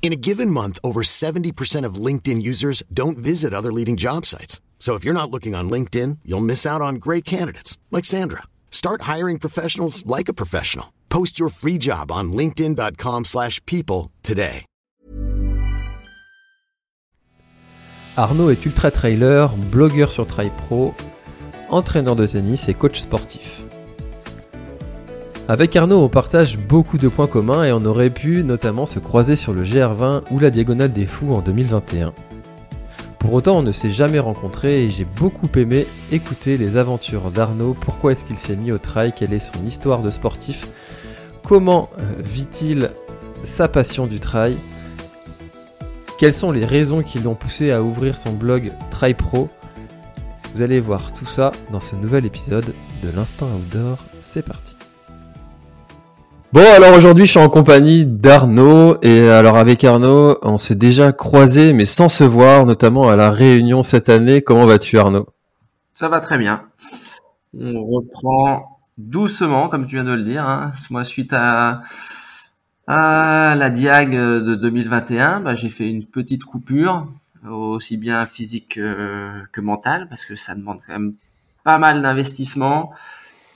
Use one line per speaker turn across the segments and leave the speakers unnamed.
In a given month, over 70% of LinkedIn users don't visit other leading job sites. So if you're not looking on LinkedIn, you'll miss out on great candidates like Sandra. Start hiring professionals like a professional. Post your free job on linkedin.com/people slash people today.
Arnaud est ultra trailer, blogueur sur Trail Pro, entraîneur de tennis et coach sportif. Avec Arnaud, on partage beaucoup de points communs et on aurait pu notamment se croiser sur le GR20 ou la Diagonale des Fous en 2021. Pour autant, on ne s'est jamais rencontrés et j'ai beaucoup aimé écouter les aventures d'Arnaud, pourquoi est-ce qu'il s'est mis au trail, quelle est son histoire de sportif, comment euh, vit-il sa passion du trail, quelles sont les raisons qui l'ont poussé à ouvrir son blog Trail Pro? Vous allez voir tout ça dans ce nouvel épisode de l'Instinct Outdoor. C'est parti. Bon, alors aujourd'hui, je suis en compagnie d'Arnaud. Et alors, avec Arnaud, on s'est déjà croisé, mais sans se voir, notamment à la réunion cette année. Comment vas-tu, Arnaud?
Ça va très bien. On reprend doucement, comme tu viens de le dire. Hein. Moi, suite à, à la Diag de 2021, bah, j'ai fait une petite coupure, aussi bien physique que, que mentale, parce que ça demande quand même pas mal d'investissement.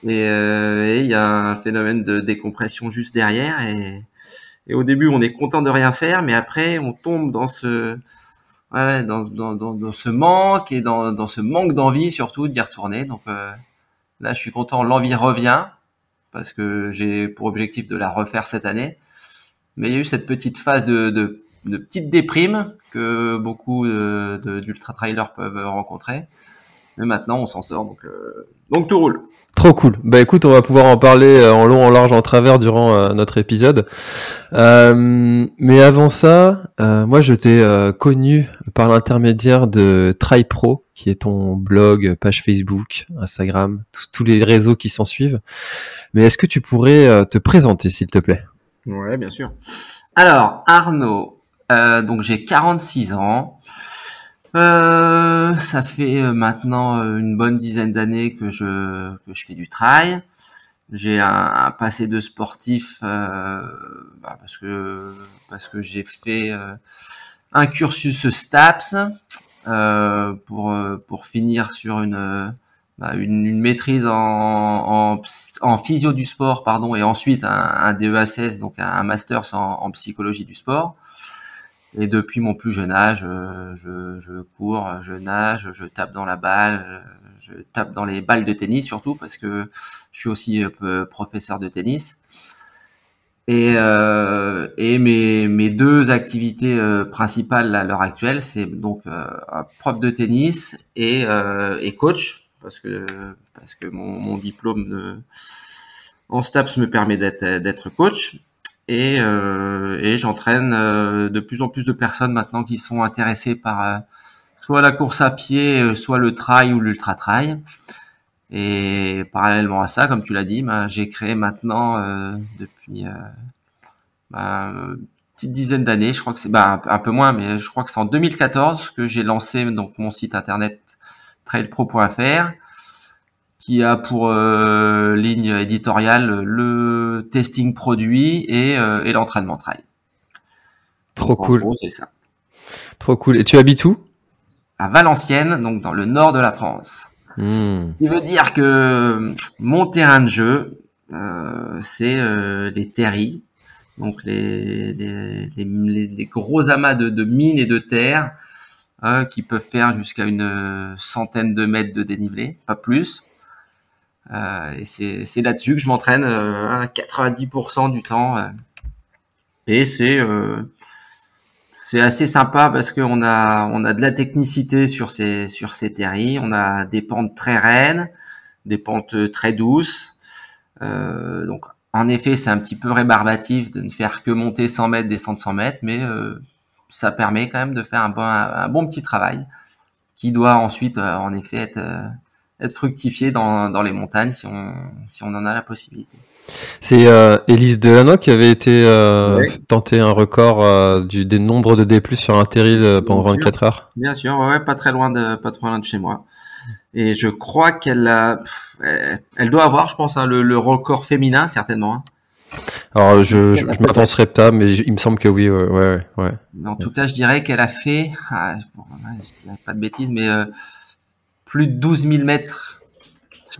Et euh, et il y a un phénomène de décompression juste derrière. Et, et au début, on est content de rien faire, mais après, on tombe dans ce, ouais, dans, dans, dans, ce manque et dans, dans ce manque d'envie surtout d'y retourner. Donc euh, là, je suis content, l'envie revient parce que j'ai pour objectif de la refaire cette année. Mais il y a eu cette petite phase de, de, de petite déprime que beaucoup de- de- d'ultra trailers peuvent rencontrer. Mais maintenant, on s'en sort, donc, euh, donc tout roule.
Trop cool. Bah écoute, on va pouvoir en parler euh, en long, en large, en travers durant euh, notre épisode. Euh, mais avant ça, moi je t'ai connu par l'intermédiaire de Try Pro, qui est ton blog, page Facebook, Instagram, tous- les réseaux qui s'en suivent. Mais est-ce que tu pourrais te présenter, s'il te plaît?
Ouais, bien sûr. Alors, Arnaud, donc j'ai 46 ans. Euh, ça fait euh, maintenant euh, une bonne dizaine d'années que je, que je fais du trail. J'ai un, un passé de sportif euh, bah, parce que parce que j'ai fait euh, un cursus STAPS pour pour finir sur une bah, une, une maîtrise en, en, en physio du sport pardon et ensuite un, un DEA16 donc un, master en psychologie du sport. Et depuis mon plus jeune âge, euh, je, je cours, je nage, je tape dans la balle, euh, je tape dans les balles de tennis surtout parce que je suis aussi peu professeur de tennis. Et, euh, et mes, mes deux activités euh, principales à l'heure actuelle, c'est donc euh, prof de tennis et, euh, et coach parce que parce que mon, mon diplôme de, en STAPS me permet d'être coach et, euh, et j'entraîne euh, de plus en plus de personnes maintenant qui sont intéressées par euh, soit la course à pied, soit le trail ou l'ultra trail. Et parallèlement à ça, comme tu l'as dit, ben, j'ai créé maintenant euh, depuis euh, ben, une petite dizaine d'années, je crois que c'est ben, un, un peu moins, mais je crois que c'est en 2014 que j'ai lancé donc mon site internet trailpro.fr qui a pour euh, ligne éditoriale le testing produit et, euh, et l'entraînement trail.
Trop
Donc, en
cool,
gros, c'est ça.
trop cool. Et tu habites où?
À Valenciennes, donc dans le nord de la France.
Hmm.
Ce qui veut dire que mon terrain de jeu, euh, c'est euh, les terris, donc les, les, les, les- les gros amas de, de mines et de terre hein, qui peuvent faire jusqu'à une euh, centaine de mètres de dénivelé, pas plus. Euh, et c'est là-dessus que je m'entraîne euh, hein, 90% du temps. euh. et c'est euh, c'est assez sympa parce qu'on a on a de la technicité sur ces sur ces terris. On a des pentes très raides, des pentes très douces. Euh, donc en effet, c'est un petit peu rébarbatif de ne faire que monter 100 mètres, descendre 100 mètres, mais ça permet quand même de faire un bon, un bon petit travail qui doit ensuite, en effet, être, être fructifié dans, dans les montagnes si on, si on en a la possibilité.
C'est euh, Élise Delanois qui avait été euh, tenté un record euh, du, des nombres de D+ sur un terril euh, pendant 24 heures.
Bien sûr, ouais, pas très loin de pas trop loin de chez moi. Et je crois qu'elle a, elle doit avoir, je pense, hein, le, le, record féminin certainement. Hein.
Alors je, je, je m'avancerai pas, mais il me semble que oui, ouais, ouais. ouais.
En tout cas, je dirais qu'elle a fait, ah, je dirais pas de bêtises, mais plus de 12 000 mètres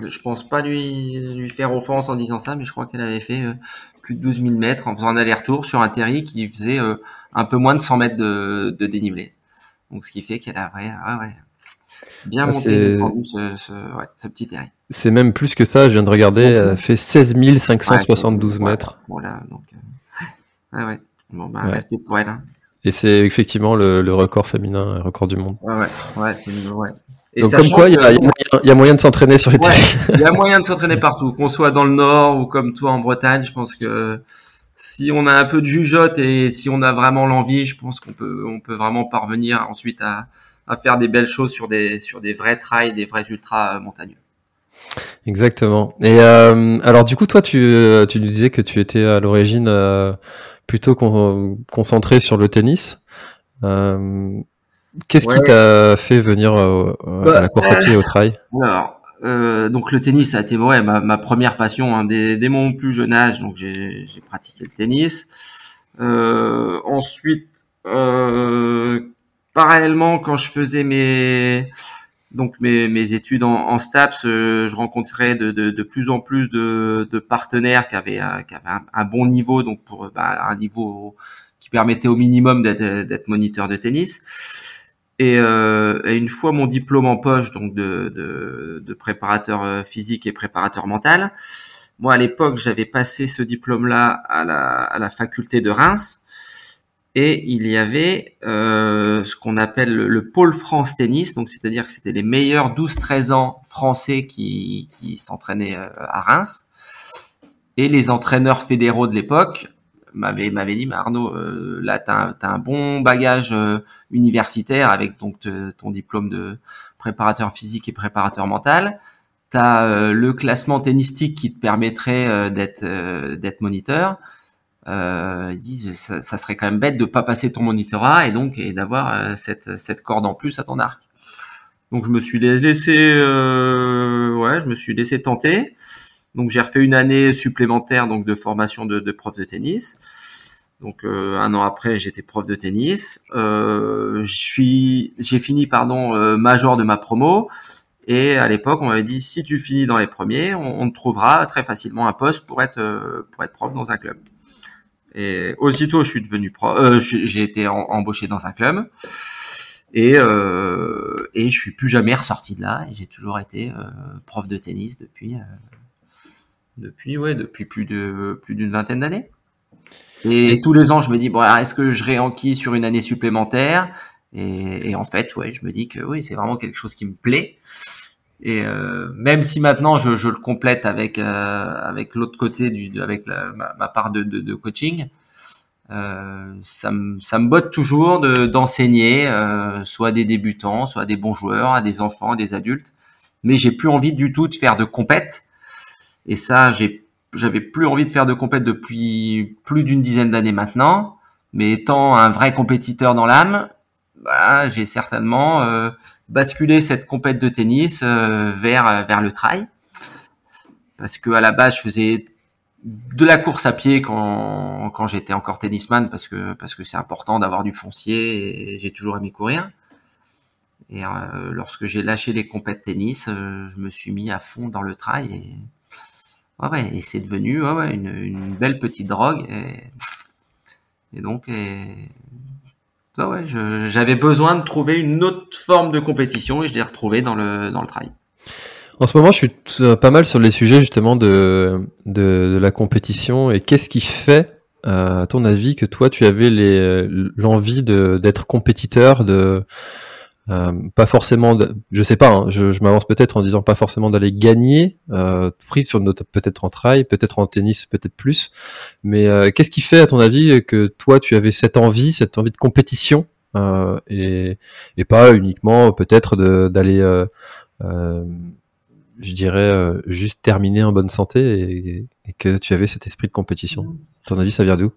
je pense pas lui, lui faire offense en disant ça, mais je crois qu'elle avait fait euh, plus de 12 000 mètres en faisant un aller-retour sur un terri qui faisait euh, un peu moins de 100 mètres de, de dénivelé. Donc, ce qui fait qu'elle a ouais, ouais, bien monté descendu ce, ce, petit terri.
C'est même plus que ça, je viens de regarder, elle fait 16 572 mètres.
Voilà, donc, euh. Bon, bah, restez pour elle. Hein.
Et c'est effectivement le, le, record féminin, le record du monde.
Ouais, ouais, ouais, ouais.
Donc comme quoi, il y, y, y, a moyen de s'entraîner sur les ouais,
Il y a moyen de s'entraîner partout, qu'on soit dans le nord ou comme toi en Bretagne. Je pense que si on a un peu de jugeote et si on a vraiment l'envie, je pense qu'on peut, on peut vraiment parvenir ensuite à, à, faire des belles choses sur des, sur des vrais trails, des vrais ultras montagneux.
Exactement. Et euh, alors du coup, toi, tu, tu nous disais que tu étais à l'origine euh, plutôt con concentré sur le tennis. Euh, Qu'est-ce qui t'a fait venir euh, à la course à pied au trail?
Alors, euh, donc le tennis, ça a été ouais, ma, ma première passion hein, dès, dès, mon plus jeune âge. Donc j'ai pratiqué le tennis. Euh, ensuite, euh, parallèlement, quand je faisais mes donc mes, mes études en, en STAPS, euh, je rencontrais de, de, de, plus en plus de, de partenaires qui avaient, qui avaient un, un, bon niveau, donc pour bah, un niveau qui permettait au minimum d'être moniteur de tennis. Et, euh, et, une fois mon diplôme en poche, donc de, préparateur euh, physique et préparateur mental, moi à l'époque j'avais passé ce diplôme-là à la, faculté de Reims, et il y avait euh, ce qu'on appelle le, pôle France Tennis, donc c'est-à-dire que c'était les meilleurs 12-13 ans français qui, s'entraînaient à Reims, et les entraîneurs fédéraux de l'époque m'avait m'avait dit, mais Arnaud, euh, là, tu as, un bon bagage euh, universitaire avec donc ton diplôme de préparateur physique et préparateur mental. Tu as euh, le classement tennistique qui te permettrait d'être d'être moniteur. ils disent, ça, ça, serait quand même bête de pas passer ton monitorat et donc et d'avoir cette cette corde en plus à ton arc. Donc je me suis laissé, ouais, je me suis laissé tenter. Donc j'ai refait une année supplémentaire donc de formation de, de prof de tennis. Donc euh, un an après, j'étais prof de tennis. Euh, j'ai fini pardon euh, major de ma promo. Et à l'époque, on m'avait dit si tu finis dans les premiers, on, on te trouvera très facilement un poste pour être euh, pour être prof dans un club. Et aussitôt, je suis devenu prof. Euh, j'ai été embauché dans un club. Et, euh, et je suis plus jamais ressorti de là. Et j'ai toujours été prof de tennis depuis depuis, ouais, depuis plus de plus d'une vingtaine d'années. Et, tous les ans, je me dis bon, est-ce que je réenquis sur une année supplémentaire? Et, et, en fait, ouais, je me dis que oui, c'est vraiment quelque chose qui me plaît. Et euh, même si maintenant je, je le complète avec euh, avec l'autre côté du avec la, ma, ma, part de, de, de coaching, euh, ça me ça me botte toujours de d'enseigner soit des débutants, soit des bons joueurs, à des enfants, à des adultes. Mais j'ai plus envie du tout de faire de compète et ça, j'avais plus envie de faire de compète depuis plus d'une dizaine d'années maintenant. Mais étant un vrai compétiteur dans l'âme, bah, j'ai certainement euh, basculé cette compète de tennis euh, vers vers le trail, parce que à la base, je faisais de la course à pied quand, quand j'étais encore tennisman parce que parce que c'est important d'avoir du foncier et j'ai toujours aimé courir. Et euh, lorsque j'ai lâché les compètes tennis, euh, je me suis mis à fond dans le trail et Ouais, ouais, et c'est devenu ouais, une, une, belle petite drogue. Et, et donc, ouais, j'avais besoin de trouver une autre forme de compétition et je l'ai retrouvé dans le, dans le trail.
En ce moment, je suis euh, pas mal sur les sujets justement de, de, la compétition et qu'est-ce qui fait, euh, à ton avis, que toi, tu avais l'envie d'être compétiteur, Euh, pas forcément, de, je sais pas, hein, je, je m'avance peut-être en disant pas forcément d'aller gagner, euh, sur notre peut-être en trail, peut-être en tennis, peut-être plus. Mais euh, qu'est-ce qui fait, à ton avis, que toi tu avais cette envie, cette envie de compétition euh, et, et pas uniquement peut-être d'aller, euh, euh, je dirais, juste terminer en bonne santé et, et, que tu avais cet esprit de compétition? À ton avis, ça vient d'où?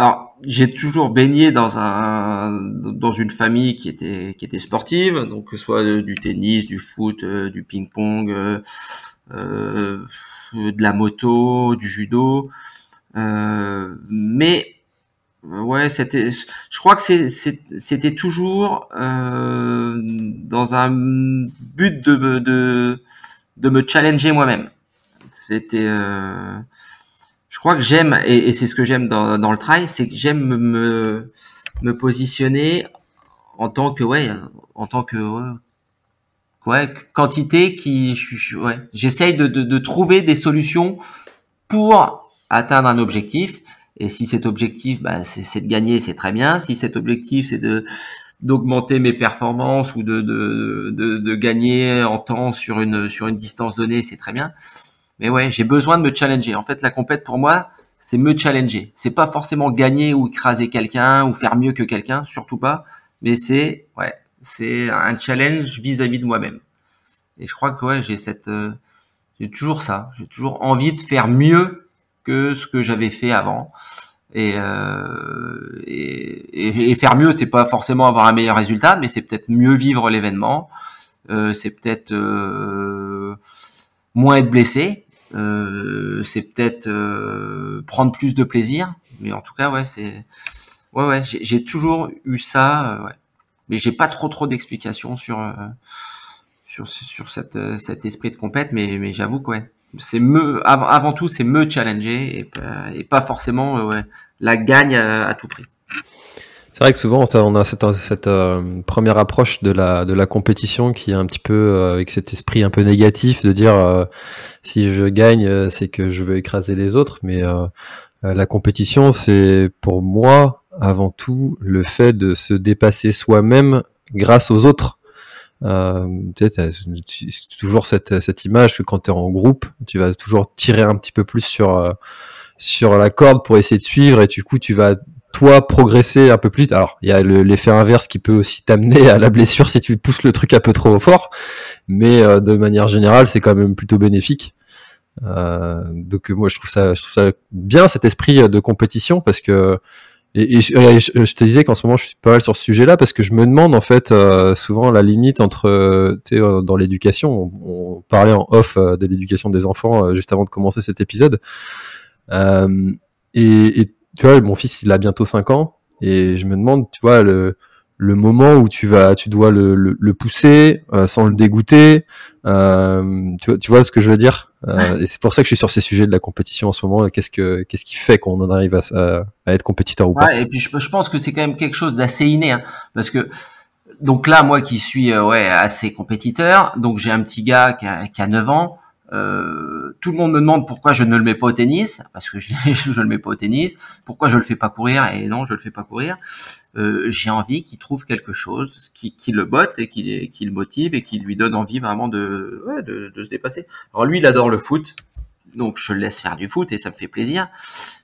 Alors j'ai toujours baigné dans un dans une famille qui était qui était sportive, donc que ce soit du tennis, du foot, euh, du ping-pong, euh, euh, de la moto, du judo. Euh, mais ouais, c'était. Je crois que c'était toujours euh, dans un but de me de de me challenger moi-même. C'était crois que j'aime, et, c'est ce que j'aime dans, dans, le trail, c'est que j'aime me, me positionner en tant que, ouais, en tant que, ouais, quantité qui, ouais, j'essaye de, de, de, trouver des solutions pour atteindre un objectif. Et si cet objectif, bah, c'est de gagner, c'est très bien. Si cet objectif, c'est de d'augmenter mes performances ou de, de, de, de, gagner en temps sur une, sur une distance donnée, c'est très bien. Mais ouais, j'ai besoin de me challenger. En fait, la compète pour moi, c'est me challenger. C'est pas forcément gagner ou écraser quelqu'un ou faire mieux que quelqu'un, surtout pas. Mais c'est ouais, c'est un challenge vis-à-vis de moi-même. Et je crois que ouais, j'ai cette, euh, j'ai toujours ça. J'ai toujours envie de faire mieux que ce que j'avais fait avant. Et, euh, et, et, faire mieux, c'est pas forcément avoir un meilleur résultat, mais c'est peut-être mieux vivre l'événement. Euh, c'est peut-être euh, moins être blessé. Euh, c'est peut-être euh, prendre plus de plaisir. Mais en tout cas, ouais, c'est ouais, ouais, j'ai toujours eu ça. Euh, ouais. Mais j'ai pas trop trop d'explications sur sur sur cette, cet esprit de compète. Mais mais j'avoue que ouais, c'est me avant, tout, c'est me challenger et, et pas forcément ouais, la gagne à tout prix.
C'est vrai que souvent, on a cette, euh, première approche de la, de la compétition qui est un petit peu euh, avec cet esprit un peu négatif de dire euh, si je gagne, c'est que je veux écraser les autres. Mais la compétition, c'est pour moi avant tout le fait de se dépasser soi-même grâce aux autres. Euh, tu toujours cette, cette image que quand tu es en groupe, tu vas toujours tirer un petit peu plus sur, sur la corde pour essayer de suivre et du coup tu vas toi progresser un peu plus. Alors, il y a l'effet inverse qui peut aussi t'amener à la blessure si tu pousses le truc un peu trop fort, mais euh, de manière générale, c'est quand même plutôt bénéfique. Euh, donc moi, je trouve ça, je trouve ça bien cet esprit de compétition parce que et, je, te disais qu'en ce moment, je suis pas mal sur ce sujet-là parce que je me demande en fait euh, souvent la limite entre, tu sais, dans l'éducation. On, parlait en off de l'éducation des enfants juste avant de commencer cet épisode. et, et tu vois, mon fils, il a bientôt 5 ans, et je me demande, tu vois, le, le moment où tu vas, tu dois le, le, pousser euh, sans le dégoûter. Euh, tu, vois, tu vois ce que je veux dire euh, Et c'est pour ça que je suis sur ces sujets de la compétition en ce moment. Qu'est-ce que, qu'est-ce qui fait qu'on en arrive à, à, être compétiteur ou pas
Et puis je, je, pense que c'est quand même quelque chose d'assez inné, hein, parce que donc là, moi qui suis ouais assez compétiteur, donc j'ai un petit gars qui a, qui a 9 ans. Euh, tout le monde me demande pourquoi je ne le mets pas au tennis, parce que je, je le mets pas au tennis. Pourquoi je le fais pas courir Et non, je le fais pas courir. Euh, j'ai envie qu'il trouve quelque chose qui, le botte et qui, qui, le motive et qui lui donne envie vraiment de, ouais, de, de, se dépasser. Alors lui, il adore le foot, donc je le laisse faire du foot et ça me fait plaisir.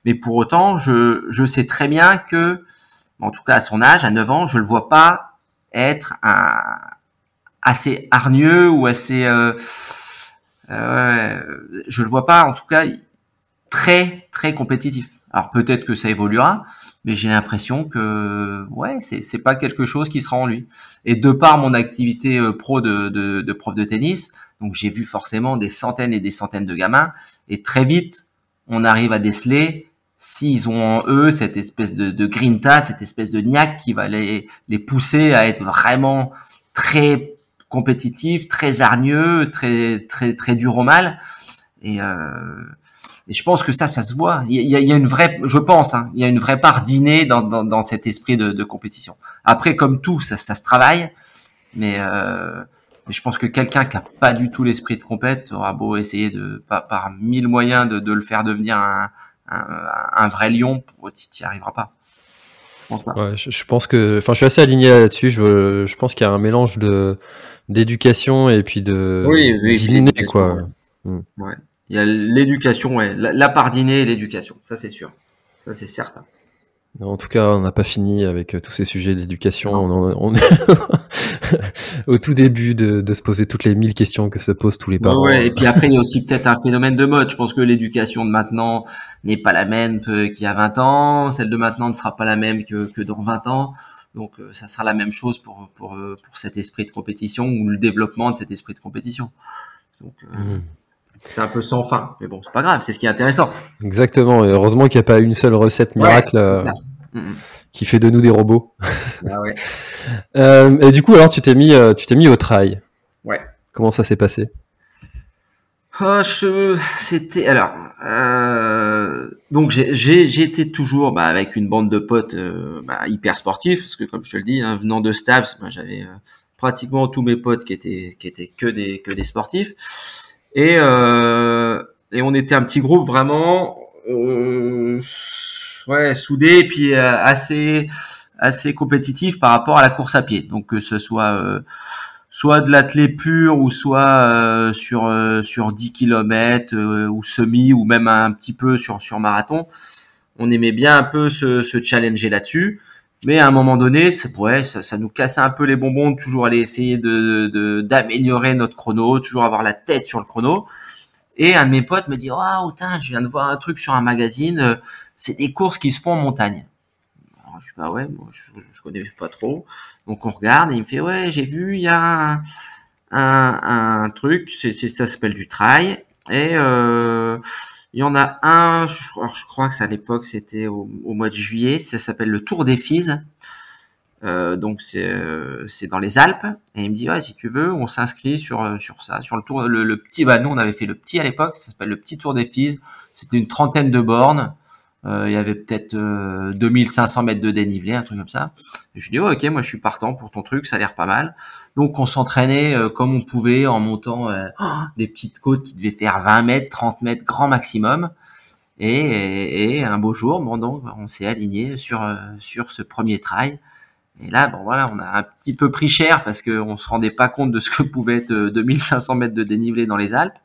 Mais pour autant, je, je sais très bien que, en tout cas à son âge, à 9 ans, je le vois pas être un, assez hargneux ou assez euh, euh, je le vois pas, en tout cas, très très compétitif. Alors peut-être que ça évoluera, mais j'ai l'impression que ouais, c'est c'est pas quelque chose qui sera en lui. Et de par mon activité euh, pro de, de, de prof de tennis, donc j'ai vu forcément des centaines et des centaines de gamins, et très vite on arrive à déceler s'ils ont en eux cette espèce de, de grinta, cette espèce de niaque qui va les, les pousser à être vraiment très compétitif, très hargneux, très très très dur au mal. Et, euh, et je pense que ça, ça se voit. Il y a, une vraie, je pense, hein, il y a une vraie part d'inné dans, dans, cet esprit de, de, compétition. Après, comme tout, ça, ça se travaille, mais, euh, mais je pense que quelqu'un qui a pas du tout l'esprit de compète aura beau essayer de par, mille moyens de, le faire devenir un, un, un vrai lion, tu n'y arriveras pas. Je pense pas.
Ouais, je, je pense que, enfin, je suis assez aligné là-dessus. Je, je pense qu'il y a un mélange de d'éducation et puis de
Oui, l'éducation,
quoi.
ouais. Il y a l'éducation, ouais, la, la part dîner et l'éducation, ça c'est sûr, ça c'est certain.
En tout cas, on n'a pas fini avec euh, tous ces sujets d'éducation. On, on est au tout début de, de se poser toutes les mille questions que se posent tous les parents.
ouais, et puis après, il y a aussi peut-être un phénomène de mode. Je pense que l'éducation de maintenant n'est pas la même qu'il y a 20 ans. Celle de maintenant ne sera pas la même que, que dans 20 ans. Donc, euh, ça sera la même chose pour, pour, euh, pour cet esprit de compétition ou le développement de cet esprit de compétition. Donc,
Mhm.
C'est un peu sans fin. Mais bon, c'est pas grave, c'est ce qui est intéressant.
Exactement. Et heureusement qu'il n'y a pas une seule recette miracle
Ouais,
euh, qui fait de nous des robots.
Ah ouais.
Euh, et du coup, alors, tu t'es mis, euh, tu t'es mis au trail.
Ouais.
Comment ça s'est passé?
Oh, je- c'était alors euh, donc été toujours bah, avec une bande de potes bah, hyper sportifs parce que comme je te le dis hein, venant de Stabs bah, j'avais pratiquement tous mes potes qui étaient qui étaient que des que des sportifs et euh, et on était un petit groupe vraiment euh, ouais soudé et puis euh, assez assez compétitif par rapport à la course à pied donc que ce soit euh, soit de l'athlé pur ou soit euh, sur euh, sur 10 km ou semi ou même un petit peu sur sur marathon. On aimait bien un peu se, se challenger là-dessus, mais à un moment donné, ouais, ça, ça nous cassait un peu les bonbons de toujours aller essayer de de- d'améliorer notre chrono, toujours avoir la tête sur le chrono. Et un de mes potes me dit "Oh, putain, je viens de voir un truc sur un magazine, euh, c'est des courses qui se font en montagne." Alors, je dis "Bah ouais, je, connais pas trop." Donc on regarde et il me fait ouais j'ai vu il y a un, un, un truc c'est- ça s'appelle du trail et euh, il y en a un je, crois que c'est à l'époque c'était au, mois de juillet. Ça s'appelle le Tour des Fises euh, donc c'est euh, c'est dans les Alpes. Et il me dit si tu veux on s'inscrit sur euh, sur ça sur le tour le, le petit bah nous on avait fait le petit à l'époque. Ça s'appelle le petit Tour des Fises c'était une trentaine de bornes il y avait peut-être euh, 2500 mètres de dénivelé un truc comme ça. Je lui dis ouais, ok moi je suis partant pour ton truc ça a l'air pas mal. Donc on s'entraînait euh, comme on pouvait en montant euh, des petites côtes qui devaient faire 20 mètres 30 mètres grand maximum. Et, et, et un beau jour bon donc on s'est aligné sur euh, sur ce premier trail. Et là bon voilà on a un petit peu pris cher parce que on se rendait pas compte de ce que pouvait être euh, 2500 mètres de dénivelé dans les Alpes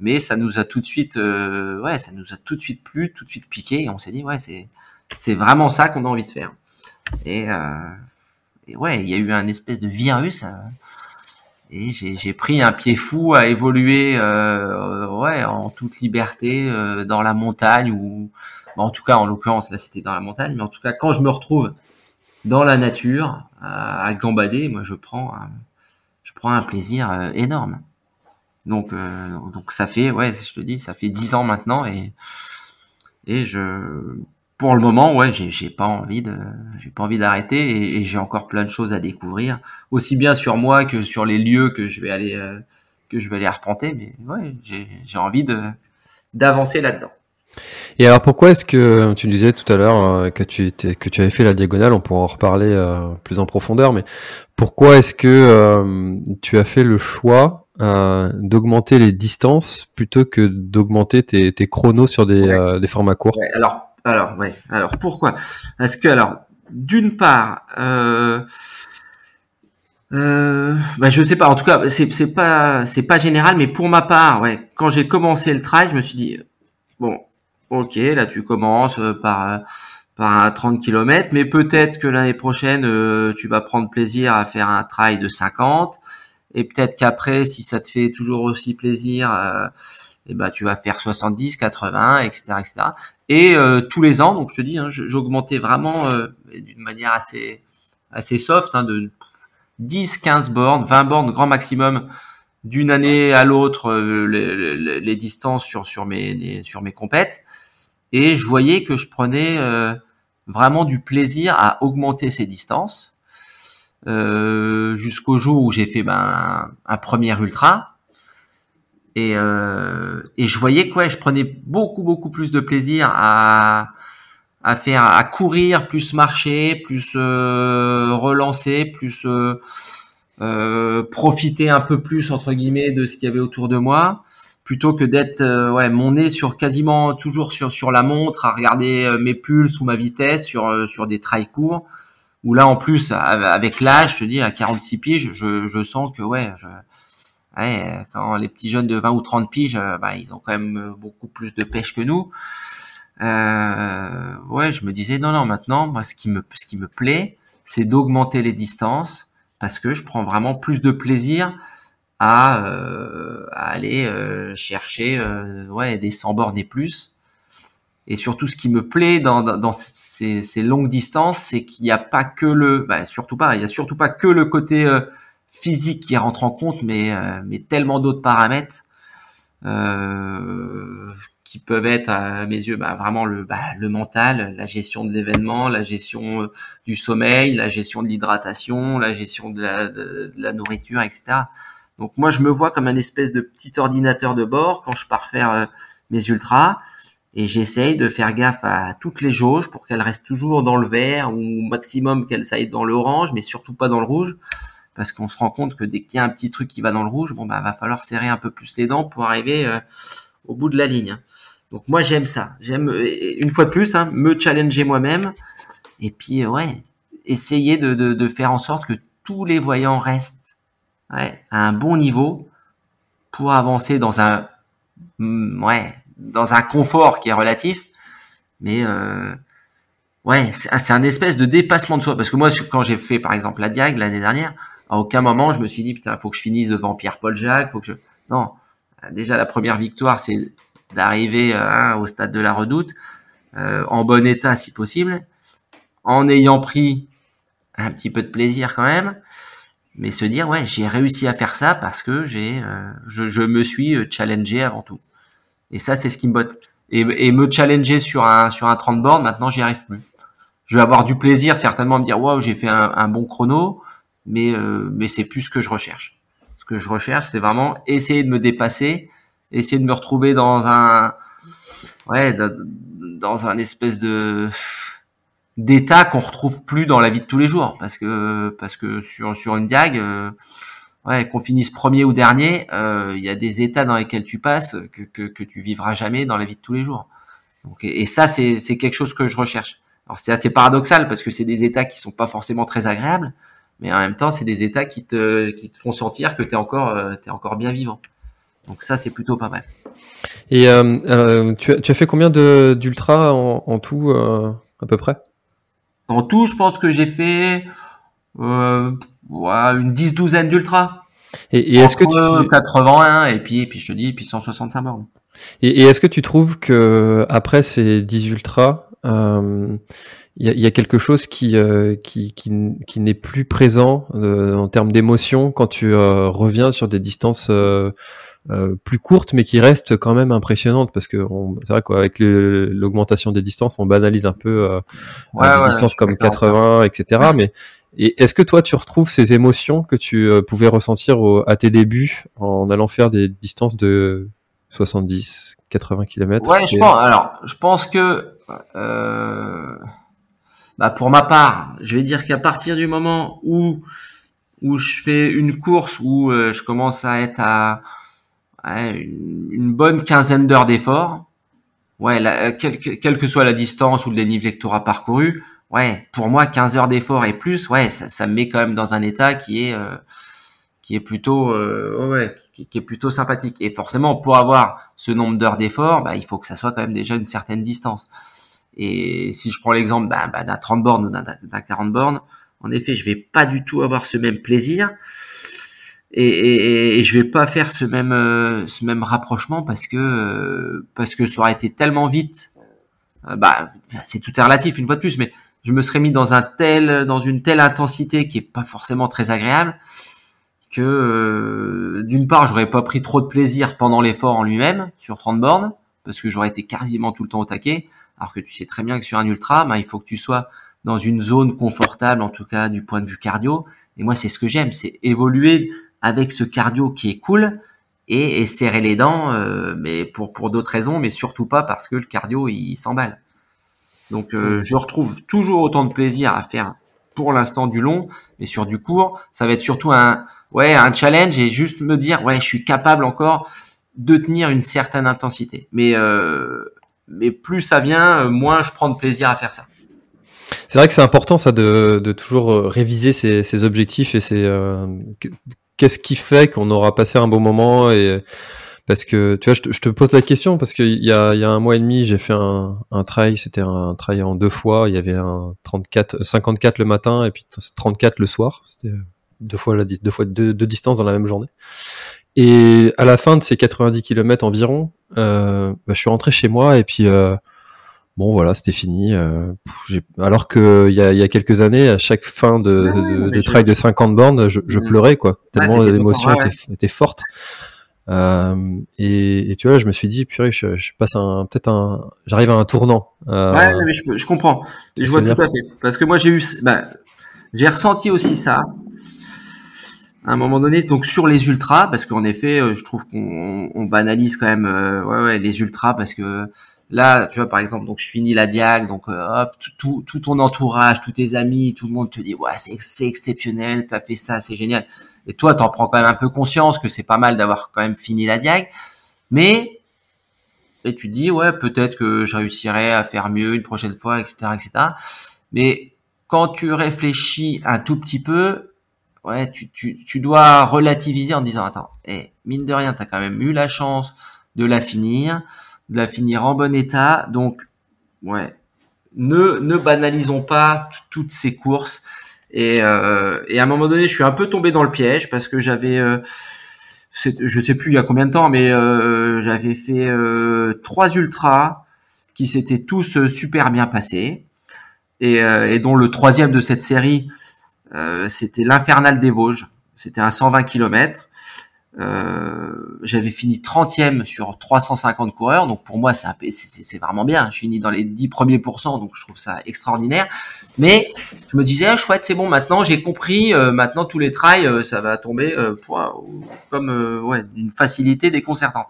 mais ça nous a tout de suite euh, ouais ça nous a tout de suite plu tout de suite piqué et on s'est dit ouais c'est c'est vraiment ça qu'on a envie de faire. Et, euh, et ouais il y a eu un espèce de virus euh, et j'ai pris un pied fou à évoluer euh, ouais en toute liberté euh, dans la montagne ou bon, en tout cas en l'occurrence là c'était dans la montagne mais en tout cas quand je me retrouve dans la nature à, à gambader moi je prends je prends un plaisir euh, énorme donc euh, donc ça fait ouais je te dis ça fait dix ans maintenant et et je pour le moment ouais j'ai pas envie de j'ai pas envie d'arrêter et, et j'ai encore plein de choses à découvrir aussi bien sur moi que sur les lieux que je vais aller euh, que je vais aller arpenter mais ouais j'ai envie de d'avancer là-dedans.
Et alors pourquoi est-ce que tu disais tout à l'heure euh, que tu que tu avais fait la diagonale, on pourra en reparler euh, plus en profondeur, mais pourquoi est-ce que euh, tu as fait le choix euh, d'augmenter les distances plutôt que d'augmenter tes, tes chronos sur des,
Ouais.
euh, des formats courts
Ouais, alors, alors, ouais. Alors, pourquoi? Parce que, alors, d'une part, euh, euh, bah, je sais pas. En tout cas, c'est pas c'est pas général, mais pour ma part, ouais. Quand j'ai commencé le trail, je me suis dit bon, ok, là tu commences par par un 30 km, mais peut-être que l'année prochaine tu vas prendre plaisir à faire un trail de 50, et peut-être qu'après, si ça te fait toujours aussi plaisir, euh, et ben tu vas faire 70, 80, etc., etc. Et euh, tous les ans, donc je te dis, hein, j'augmentais vraiment euh, d'une manière assez assez soft, hein, de 10, 15 bornes, 20 bornes grand maximum d'une année à l'autre euh, les, distances sur sur mes sur mes compètes. Et je voyais que je prenais euh, vraiment du plaisir à augmenter ces distances euh, jusqu'au jour où j'ai fait ben, un, premier ultra. Et, euh, et je voyais que ouais, je prenais beaucoup beaucoup plus de plaisir à à faire à courir, plus marcher, plus euh, relancer, plus euh, euh, profiter un peu plus entre guillemets de ce qu'il y avait autour de moi. plutôt que d'être ouais mon nez sur quasiment toujours sur sur la montre à regarder mes pulses ou ma vitesse sur sur des trails courts où là en plus avec l'âge je te dis à 46 piges je, je sens que ouais, je, quand les petits jeunes de 20 ou 30 piges bah, ils ont quand même beaucoup plus de pêche que nous euh, ouais je me disais non non maintenant moi ce qui me ce qui me plaît c'est d'augmenter les distances parce que je prends vraiment plus de plaisir à, euh, aller euh, chercher euh, ouais, des 100 bornes et plus. Et surtout, ce qui me plaît dans, dans ces, ces longues distances, c'est qu'il n'y a pas que le, bah, surtout pas, il y a surtout pas que le côté physique qui rentre en compte, mais, mais tellement d'autres paramètres euh, qui peuvent être à mes yeux bah, vraiment le, bah, le mental, la gestion de l'événement, la gestion du sommeil, la gestion de l'hydratation, la gestion de la, de la nourriture, etc. Donc moi, je me vois comme un espèce de petit ordinateur de bord quand je pars faire euh, mes ultras et j'essaye de faire gaffe à toutes les jauges pour qu'elles restent toujours dans le vert ou maximum qu'elles aillent dans l'orange, mais surtout pas dans le rouge, parce qu'on se rend compte que dès qu'il y a un petit truc qui va dans le rouge, bon bah va falloir serrer un peu plus les dents pour arriver euh, au bout de la ligne. Donc moi j'aime ça, j'aime une fois de plus hein, me challenger moi-même et puis ouais essayer de, faire en sorte que tous les voyants restent à un bon niveau pour avancer dans un mm, ouais dans un confort qui est relatif mais euh, ouais c'est un espèce de dépassement de soi. Parce que moi quand j'ai fait par exemple la Diag l'année dernière à aucun moment je me suis dit putain faut que je finisse devant Pierre-Paul Jacques faut que je non. Déjà la première victoire c'est d'arriver euh, au stade de la Redoute euh, en bon état si possible en ayant pris un petit peu de plaisir quand même. Mais se dire ouais j'ai réussi à faire ça parce que j'ai euh, je, je, me suis euh, challengé avant tout et ça c'est ce qui me botte. Et, me challenger sur un sur un 30 bornes maintenant j'y arrive plus. Je vais avoir du plaisir certainement à me dire waouh j'ai fait un, un, bon chrono mais euh, mais c'est plus ce que je recherche. Ce que je recherche c'est vraiment essayer de me dépasser essayer de me retrouver dans un ouais dans, un espèce de d'état qu'on retrouve plus dans la vie de tous les jours. Parce que parce que sur sur une diag euh, ouais qu'on finisse premier ou dernier euh, il y a des états dans lesquels tu passes que, que, que tu vivras jamais dans la vie de tous les jours. Donc et, et ça c'est c'est quelque chose que je recherche. Alors c'est assez paradoxal parce que c'est des états qui sont pas forcément très agréables mais en même temps c'est des états qui te qui te font sentir que tu es encore euh, t'es encore bien vivant. Donc ça c'est plutôt pas mal.
Et euh, euh, tu, as, tu as fait combien de d'ultra en, en tout à peu près?
En tout, je pense que j'ai fait euh, une dix douzaine d'ultra.
Et, et est-ce que tu
81 et puis et puis je te dis puis 165 bornes.
Et, et est-ce que tu trouves que après ces 10 ultras, il euh, y, a, y, a, quelque chose qui euh, qui, qui, qui n'est plus présent euh, en termes d'émotion quand tu euh, reviens sur des distances plus courte, mais qui reste quand même impressionnante parce que c'est vrai qu'avec l'augmentation des distances, on banalise un peu euh, ouais, des ouais, distances comme 80, etc. Mais et est-ce que toi, tu retrouves ces émotions que tu euh, pouvais ressentir au, à tes débuts en allant faire des distances de 70, 80 km
Ouais, je pense. Alors, je pense que bah, pour ma part, je vais dire qu'à partir du moment où où je fais une course où je commence à être à une, une, bonne quinzaine d'heures d'effort. Ouais, la, quelle, quelle, que soit la distance ou le dénivelé que tu auras parcouru, ouais, pour moi, 15 heures d'effort et plus, ouais, ça, ça, me met quand même dans un état qui est euh, qui est plutôt euh, ouais, qui, est plutôt sympathique. Et forcément, pour avoir ce nombre d'heures d'effort, bah, il faut que ça soit quand même déjà une certaine distance. Et si je prends l'exemple bah, bah, d'un 30 bornes ou d'un 40 bornes, en effet, je vais pas du tout avoir ce même plaisir et, et, et, je vais pas faire ce même euh, ce même rapprochement parce que euh, parce que ça aurait été tellement vite euh, bah c'est tout est relatif une fois de plus mais je me serais mis dans un tel dans une telle intensité qui est pas forcément très agréable que d'une part j'aurais pas pris trop de plaisir pendant l'effort en lui-même sur 30 bornes parce que j'aurais été quasiment tout le temps au taquet alors que tu sais très bien que sur un ultra bah, il faut que tu sois dans une zone confortable en tout cas du point de vue cardio et moi c'est ce que j'aime c'est évoluer avec ce cardio qui est cool et, et serrer les dents, euh, mais pour, pour d'autres raisons, mais surtout pas parce que le cardio il, s'emballe. Donc euh, je retrouve toujours autant de plaisir à faire pour l'instant du long, mais sur du court, ça va être surtout un ouais un challenge et juste me dire ouais je suis capable encore de tenir une certaine intensité. Mais mais plus ça vient, moins je prends de plaisir à faire ça.
C'est vrai que c'est important ça de, de toujours réviser ses, ses objectifs et ses qu'est-ce qui fait qu'on aura passé un bon moment et parce que tu vois, je te, je te pose la question parce qu'il y a, il y a un mois et demi, j'ai fait un, un trail, c'était un trail en deux fois. Il y avait un 34, 54 le matin et puis 34 le soir. C'était deux fois la deux fois deux, deux distances dans la même journée. Et à la fin de ces 90 km environ, euh, bah, je suis rentré chez moi et puis euh, bon voilà, c'était fini. Euh, alors que il y a, y a, quelques années, à chaque fin de, de, de trail de 50 bornes, je, je pleurais quoi, tellement l'émotion était, était forte. Euh, et, et, tu vois, je me suis dit, purée, je, je passe un, peut-être un, j'arrive à un tournant.
Euh, ouais, mais je, je comprends. Je vois tout à fait. Parce que moi, j'ai eu, bah, j'ai ressenti aussi ça. À un moment donné, donc sur les ultras, parce qu'en effet, euh, je trouve qu'on on banalise quand même, euh, ouais, ouais, les ultras, parce que là, tu vois, par exemple, donc je finis la diag, donc euh, hop, tout, tout, ton entourage, tous tes amis, tout le monde te dit, ouais, c'est, exceptionnel, t'as fait ça, c'est génial. Et toi, t'en prends quand même un peu conscience que c'est pas mal d'avoir quand même fini la diag, mais et tu te dis, ouais, peut-être que je réussirai à faire mieux une prochaine fois, etc., etc. Mais quand tu réfléchis un tout petit peu, ouais, tu, tu, tu dois relativiser en disant, attends, eh, mine de rien, t'as quand même eu la chance de la finir de la finir en bon état. Donc, ouais, ne, ne banalisons pas toutes ces courses. Et, euh, et, à un moment donné, je suis un peu tombé dans le piège parce que j'avais, euh, je sais plus il y a combien de temps, mais euh, j'avais fait euh, trois ultras qui s'étaient tous super bien passés et, et, dont le troisième de cette série, c'était l'Infernal des Vosges. C'était un 120 km. Euh, j'avais fini 30e sur 350 coureurs, donc pour moi c'est vraiment bien. Je finis dans les 10 premiers pourcents, donc je trouve ça extraordinaire. Mais je me disais ah, chouette, c'est bon maintenant, j'ai compris. Euh, maintenant tous les trails, euh, ça va tomber pour, comme ouais une facilité déconcertante.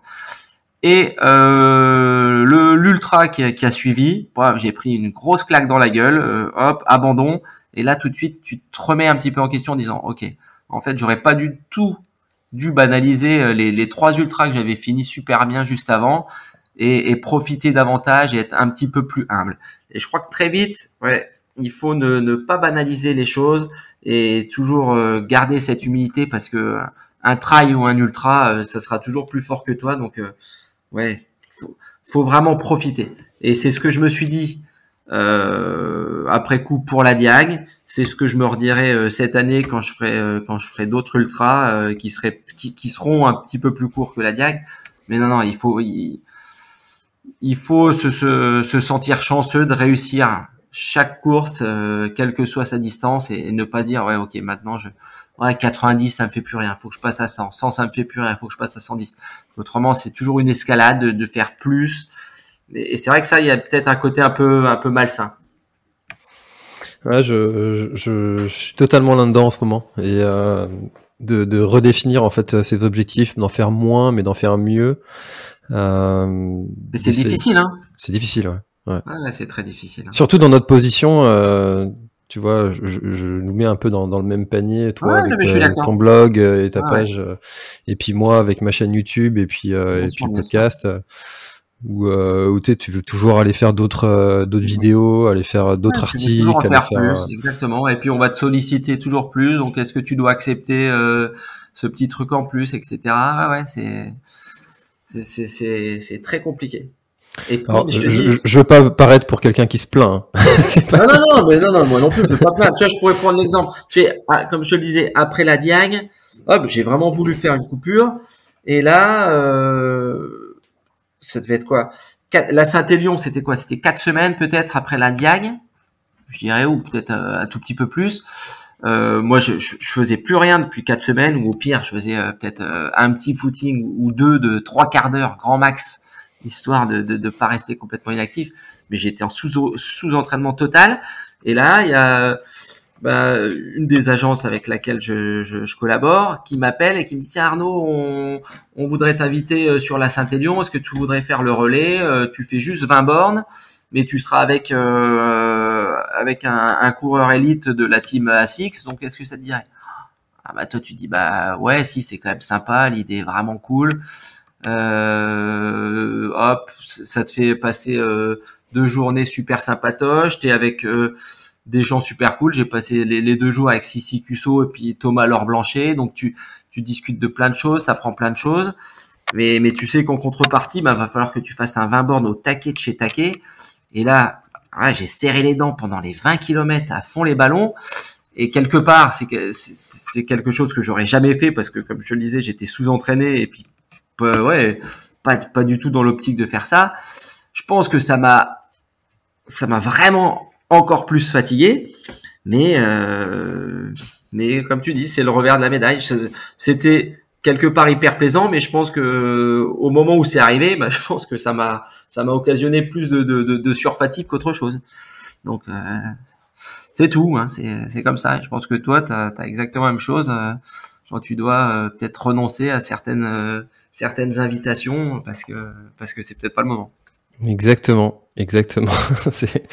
Et le l'ultra qui, qui, a suivi, j'ai pris une grosse claque dans la gueule, hop abandon. Et là tout de suite tu te remets un petit peu en question en disant ok en fait j'aurais pas du tout dû banaliser euh, les, les trois ultras que j'avais fini super bien juste avant et, profiter davantage et être un petit peu plus humble. Et je crois que très vite, ouais, il faut ne, ne pas banaliser les choses et toujours euh, garder cette humilité parce que un trail ou un ultra, euh, ça sera toujours plus fort que toi. Donc, ouais, faut, vraiment profiter. Et c'est ce que je me suis dit après coup pour la Diag. C'est ce que je me redirai euh, cette année quand je ferai euh, quand je ferai d'autres ultras qui seraient qui, qui, seront un petit peu plus courts que la Diag. Mais non non, il faut il, il faut se, se, se, sentir chanceux de réussir chaque course, quelle que soit sa distance, et, ne pas dire ouais ok maintenant je ouais 90 ça me fait plus rien, faut que je passe à 100, 100 ça me fait plus rien, faut que je passe à 110. Autrement c'est toujours une escalade de, de faire plus, et c'est vrai que ça, il y a peut-être un côté un peu, un peu malsain.
Ouais, je, je, je suis totalement là-dedans en ce moment. Et euh, de, de, redéfinir en fait ses objectifs, d'en faire moins, mais d'en faire mieux.
Euh, c'est difficile, hein
C'est difficile, ouais.
Ouais, ouais c'est très difficile. Hein.
Surtout dans notre position, euh, tu vois, je, je, nous mets un peu dans, dans le même panier, toi avec euh, ton blog euh, et ta page, euh, et puis moi avec ma chaîne YouTube et puis, et puis le podcast ou euh, tu veux toujours aller faire d'autres euh, d'autres vidéos, aller faire d'autres articles, aller
faire, plus, euh, exactement. Et puis on va te solliciter toujours plus. Donc est-ce que tu dois accepter euh, ce petit truc en plus, etc. Ouais, ouais, c'est c'est c'est c'est très compliqué.
Et Alors, je, je, je, veux pas paraître pour quelqu'un qui se plaint. Hein.
pas... Non, non, non, mais non, non, moi non plus, je veux pas plaindre. Tu vois, je pourrais prendre l'exemple. Ah, comme je le disais, après la diag, hop, j'ai vraiment voulu faire une coupure. Et là, euh, ça devait être quoi? La Saint-Élion, c'était quoi? C'était quatre semaines peut-être après la Diag, je dirais, ou peut-être un, tout petit peu plus. Euh, moi, je, je, faisais plus rien depuis quatre semaines, ou au pire, je faisais euh, peut-être euh, un petit footing ou deux de trois quarts d'heure, grand max, histoire de ne pas rester complètement inactif. Mais j'étais en sous, sous entraînement total. Et là, il y a bah, une des agences avec laquelle je, je, je collabore qui m'appelle et qui me dit tiens Arnaud on, on voudrait t'inviter euh, sur la Saint-Élion. Est-ce que tu voudrais faire le relais? Euh, tu fais juste 20 bornes mais tu seras avec euh, avec un, un, coureur élite de la team ASICS. Donc est-ce que ça te dirait? Ah bah toi tu dis bah ouais si c'est quand même sympa l'idée est vraiment cool. Euh, hop, ça te fait passer euh, deux journées super sympatoches. T'es avec euh, des gens super cool. J'ai passé les, deux jours avec Sissi Cusso et puis Thomas Laure Blanchet. Donc tu, tu discutes de plein de choses, ça prend plein de choses. Mais, mais tu sais qu'en contrepartie, bah, va falloir que tu fasses un 20 bornes au taquet de chez taquet. Et là, j'ai serré les dents pendant les 20 km à fond les ballons. Et quelque part, c'est c'est quelque chose que j'aurais jamais fait parce que, comme je le disais, j'étais sous-entraîné et puis ouais, pas pas du tout dans l'optique de faire ça. Je pense que ça m'a ça m'a vraiment encore plus fatigué, mais euh, mais comme tu dis, c'est le revers de la médaille. C'était quelque part hyper plaisant, mais je pense que au moment où c'est arrivé, bah, je pense que ça m'a ça m'a occasionné plus de, surfatigue qu'autre chose. Donc euh, c'est tout, hein, c'est comme ça. Je pense que toi, tu as, exactement la même chose. Euh, tu dois euh, peut-être renoncer à certaines certaines invitations parce que parce que c'est peut-être pas le moment.
Exactement, exactement. c'est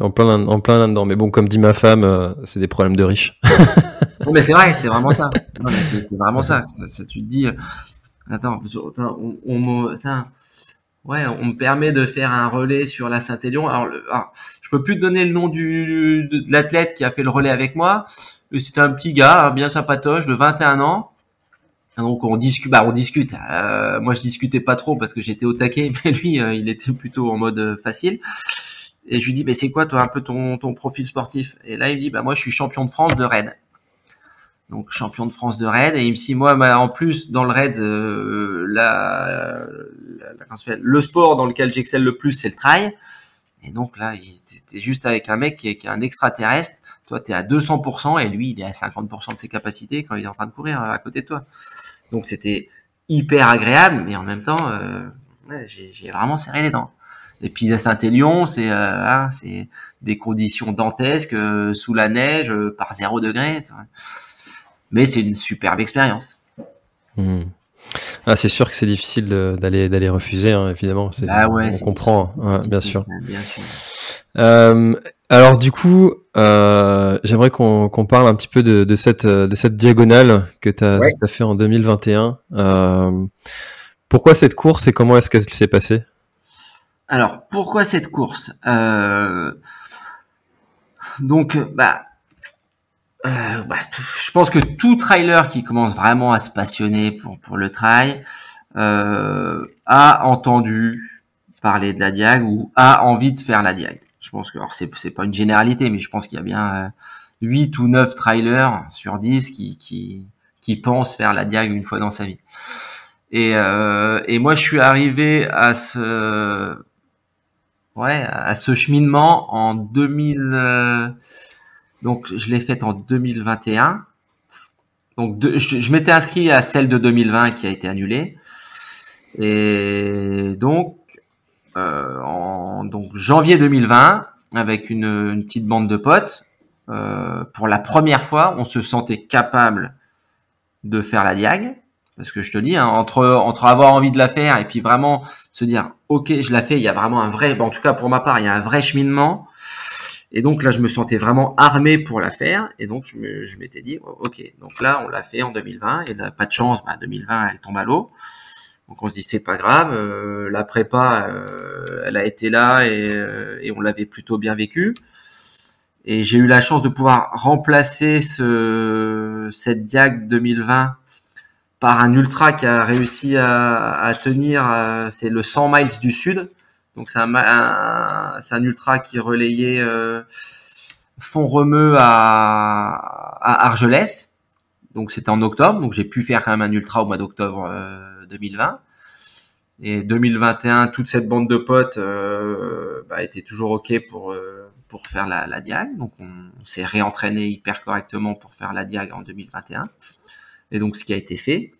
en plein en plein là-dedans. Mais bon, comme dit ma femme, c'est des problèmes de riches.
non, mais c'est vrai, c'est vraiment ça. C'est vraiment ça. ça. Tu te dis, attends, on, on, Ouais, on me permet de faire un relais sur la Saint-Élion. Alors, je peux plus te donner le nom du, de, l'athlète qui a fait le relais avec moi. C'est un petit gars, hein, bien sympatoche, de 21 ans. Donc on discute, bah on discute. Euh, moi je discutais pas trop parce que j'étais au taquet, mais lui euh, il était plutôt en mode euh, facile. Et je lui dis mais c'est quoi toi un peu ton, ton profil sportif? Et là il me dit bah moi je suis champion de France de raid. Donc champion de France de raid. Et il me dit moi en plus dans le raid euh, la, le sport dans lequel j'excelle le plus c'est le trail. Et donc là était juste avec un mec qui est, qui est un extraterrestre. Toi tu es à 200% et lui il est à 50% de ses capacités quand il est en train de courir euh, à côté de toi donc c'était hyper agréable mais en même temps euh, ouais, j'ai vraiment serré les dents et puis à Saint-Élion, c'est euh, hein, c'est des conditions dantesques euh, sous la neige par zéro degré mais c'est une superbe expérience.
Hmm. Ah, c'est sûr que c'est difficile d'aller d'aller refuser, hein, évidemment.
Ah ouais,
on comprend, hein, bien sûr. Bien sûr. Euh, alors du coup, euh, j'aimerais qu'on parle un petit peu de, de, cette de cette diagonale que tu as, as, fait en 2021. Euh, pourquoi cette course et comment est-ce qu'elle s'est passée?
Alors pourquoi cette course? Euh, Donc bah euh, bah, je pense que tout trailer qui commence vraiment à se passionner pour, pour le trail euh, a entendu parler de la diag ou a envie de faire la diag. Je pense que alors c'est c'est pas une généralité, mais je pense qu'il y a bien euh, 8 ou 9 trailers sur 10 qui qui qui pensent faire la diag une fois dans sa vie. Et euh, et moi je suis arrivé à ce ouais à ce cheminement en 2000 donc je l'ai faite en 2021. Donc je, m'étais inscrit à celle de 2020 qui a été annulée. Et donc euh, en donc janvier 2020, avec une, petite bande de potes, euh, pour la première fois, on se sentait capable de faire la diag. Parce que je te dis, hein, entre entre avoir envie de la faire et puis vraiment se dire, ok, je la fais, il y a vraiment un vrai, en tout cas pour ma part, il y a un vrai cheminement. Et donc là, je me sentais vraiment armé pour la faire. Et donc, je m'étais dit, ok, donc là, on l'a fait en 2020. Et pas de chance, bah, 2020, elle tombe à l'eau. Donc on se dit, c'est pas grave. Euh, la prépa, euh, elle a été là et, euh, et on l'avait plutôt bien vécu. Et j'ai eu la chance de pouvoir remplacer ce, cette Diag 2020 par un ultra qui a réussi à, tenir, c'est le 100 miles du sud. Donc c'est un, un, ultra qui relayait euh, Font-Romeu à, à, Argelès. Donc c'était en octobre, donc j'ai pu faire quand même un ultra au mois d'octobre 2020. Euh, Et 2021, toute cette bande de potes euh, bah, était toujours ok pour euh, pour faire la, diag. Donc on, s'est réentraîné hyper correctement pour faire la diag en 2021. Et donc ce qui a été fait.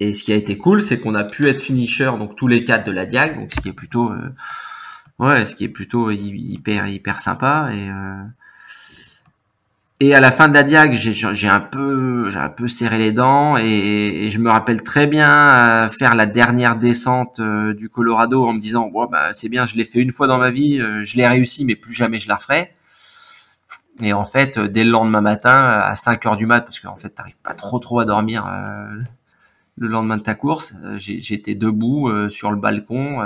Et ce qui a été cool, c'est qu'on a pu être finisher, donc tous les quatre de la Diag, donc ce qui est plutôt, euh, ouais, ce qui est plutôt hyper hyper sympa. Et et à la fin de la Diag, j'ai un peu j'ai un peu serré les dents et, je me rappelle très bien faire la dernière descente euh, du Colorado en me disant, bon bah c'est bien, je l'ai fait une fois dans ma vie, je l'ai réussi, mais plus jamais je la referai. Et en fait, dès le lendemain matin, à 5 heures du mat, parce qu'en fait, t'arrives pas trop trop à dormir le lendemain de ta course. J'étais debout sur le balcon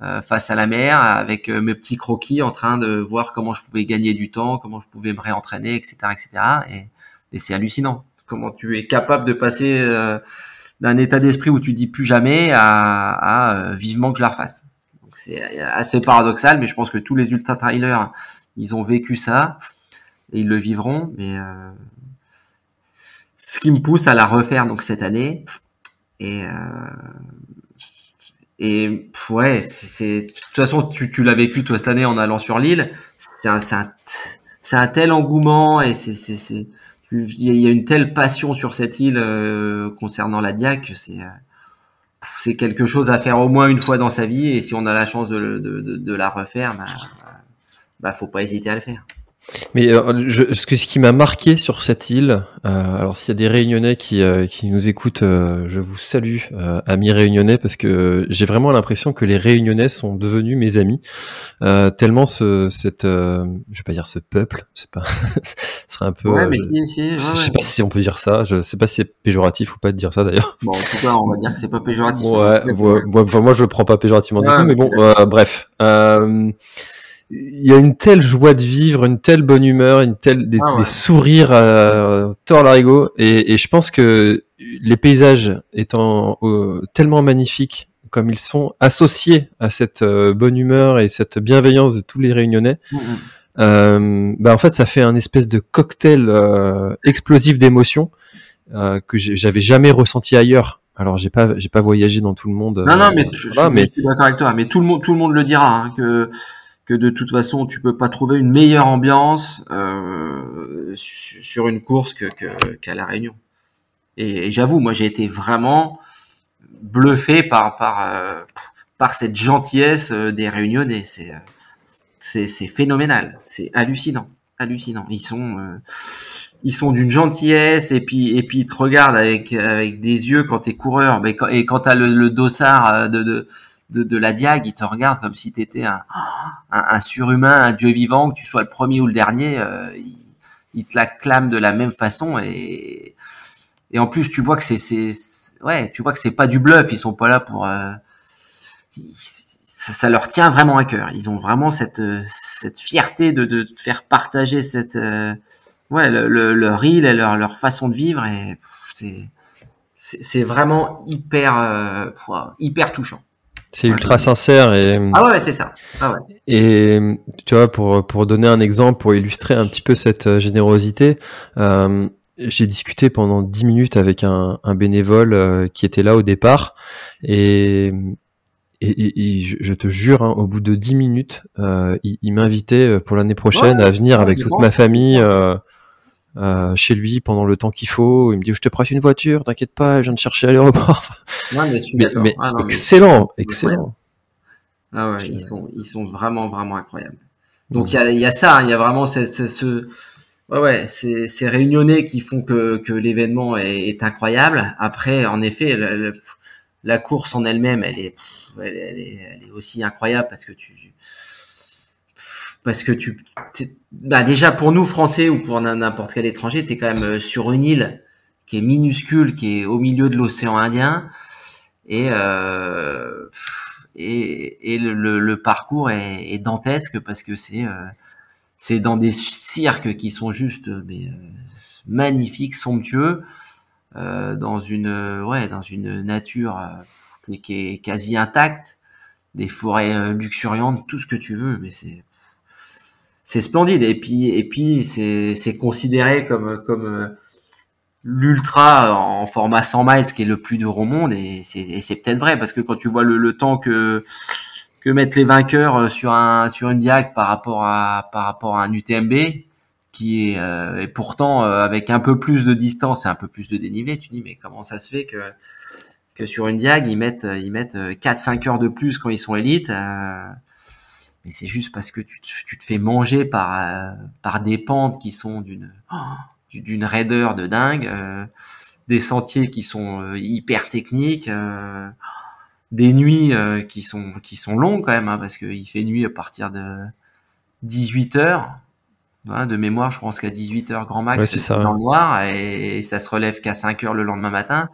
face à la mer avec mes petits croquis en train de voir comment je pouvais gagner du temps, comment je pouvais me réentraîner, etc., etc. Et, et c'est hallucinant comment tu es capable de passer d'un état d'esprit où tu dis plus jamais à, à vivement que je la refasse. C'est assez paradoxal, mais je pense que tous les ultra trailers, ils ont vécu ça et ils le vivront. Mais euh, ce qui me pousse à la refaire donc cette année et euh, et ouais, c'est de toute façon tu, tu l'as vécu toi cette année en allant sur l'île. C'est un, un, un tel engouement et c'est c'est il y a une telle passion sur cette île euh, concernant la Diac c'est euh, c'est quelque chose à faire au moins une fois dans sa vie et si on a la chance de, de, de, la refaire, bah, bah, faut pas hésiter à le faire.
Mais euh, je, ce, que, ce qui m'a marqué sur cette île, euh, alors s'il y a des Réunionnais qui, euh, qui nous écoutent, je vous salue, amis Réunionnais, parce que j'ai vraiment l'impression que les Réunionnais sont devenus mes amis, tellement ce, cette, je vais pas dire ce peuple, c'est pas, ce serait un peu,
ouais, mais
je,
si, si, ouais,
je sais pas si on peut dire ça, je sais pas si c'est péjoratif ou pas de dire ça d'ailleurs.
Bon, en tout cas, on va dire que c'est pas péjoratif.
Ouais,
hein.
ouais, moi je le prends pas péjorativement du tout, mais bon, bref. Euh, il y a une telle joie de vivre, une telle bonne humeur, une telle des,
Ah ouais.
des sourires à tort l'arigot, et, et je pense que les paysages étant euh, tellement magnifiques comme ils sont associés à cette euh, bonne humeur et cette bienveillance de tous les Réunionnais,
Mm, mm.
euh, bah en fait ça fait un espèce de cocktail euh, explosif d'émotions euh, que j'avais jamais ressenti ailleurs. Alors j'ai pas j'ai pas voyagé dans tout le monde.
Non, non,
euh,
mais je,
voilà,
je-
mais
je suis d'accord avec toi. Mais tout le monde, tout le monde le dira hein, que que de toute façon, tu peux pas trouver une meilleure ambiance euh, su- sur une course que qu'à la Réunion. Et, et j'avoue, moi, j'ai été vraiment bluffé par par euh, par cette gentillesse euh, des Réunionnais. C'est euh, c'est c'est phénoménal. C'est hallucinant, hallucinant. Ils sont euh, ils sont d'une gentillesse et puis et puis ils te regardent avec avec des yeux quand t'es coureur mais quand, et quand t'as le, le dossard euh, de, de de la diag ils te regardent comme si t'étais un, un un surhumain un dieu vivant que tu sois le premier ou le dernier euh, ils, ils te l'acclament de la même façon et et en plus tu vois que c'est c'est ouais tu vois que c'est pas du bluff ils sont pas là pour euh, ça, leur tient vraiment à cœur ils ont vraiment cette euh, cette fierté de de faire partager cette ouais, le, le, leur île et leur, leur façon de vivre et c'est c'est vraiment hyper hyper touchant.
C'est ultra sincère et
Ah ouais, c'est ça. Ah ouais.
Et tu vois, pour, pour donner un exemple, pour illustrer un petit peu cette euh, générosité, euh, j'ai discuté pendant 10 minutes avec un, un bénévole euh, qui était là au départ. Et, et, et- et je, je te jure, hein, au bout de 10 minutes, euh, il, il m'invitait pour l'année prochaine
Ouais,
à venir avec toute ma famille. Euh, chez lui pendant le temps qu'il faut, il me dit je te prête une voiture, t'inquiète pas, je viens de chercher à l'aéroport.
Mais
mais mais
Ah mais-
excellent, excellent.
Ah ouais, ils sont ils sont vraiment vraiment incroyables. Donc il y a il y a ça, hein, il y a vraiment ce, ouais ouais, ces ces réunionnais qui font que que l'événement est, est incroyable. Après, en effet, le- le- la course en elle-même, elle est elle, elle est elle est aussi incroyable parce que tu parce que tu bah déjà pour nous français ou pour n'importe quel étranger, tu es quand même euh, sur une île qui est minuscule, qui est au milieu de l'océan Indien. Et euh, et, le, parcours est, dantesque parce que c'est euh, c'est dans des cirques qui sont juste euh, euh, magnifiques, somptueux, dans une ouais dans une nature qui, est quasi intacte, des forêts luxuriantes, tout ce que tu veux, mais c'est c'est splendide. Et puis et puis c'est considéré comme comme euh, l'ultra en format 100 miles qui est le plus dur au monde. Et c'est peut-être vrai parce que quand tu vois le, le temps que que mettent les vainqueurs euh, sur un sur une diag par rapport à par rapport à un UTMB qui est euh, et pourtant avec un peu plus de distance et un peu plus de dénivelé tu dis mais comment ça se fait que que sur une diag ils mettent ils mettent 4 5 heures de plus quand ils sont élites mais c'est juste parce que tu, te- tu te fais manger par euh, par des pentes qui sont d'une oh, d'une raideur de dingue, euh, des sentiers qui sont euh, hyper techniques, euh, des nuits euh, qui sont qui sont longues quand même, hein, parce qu'il fait nuit à partir de 18 heures. Hein, de mémoire, je pense qu'à 18 heures grand max,
Ouais, c'est ça,
dans le noir et ça se relève qu'à 5 heures le lendemain matin.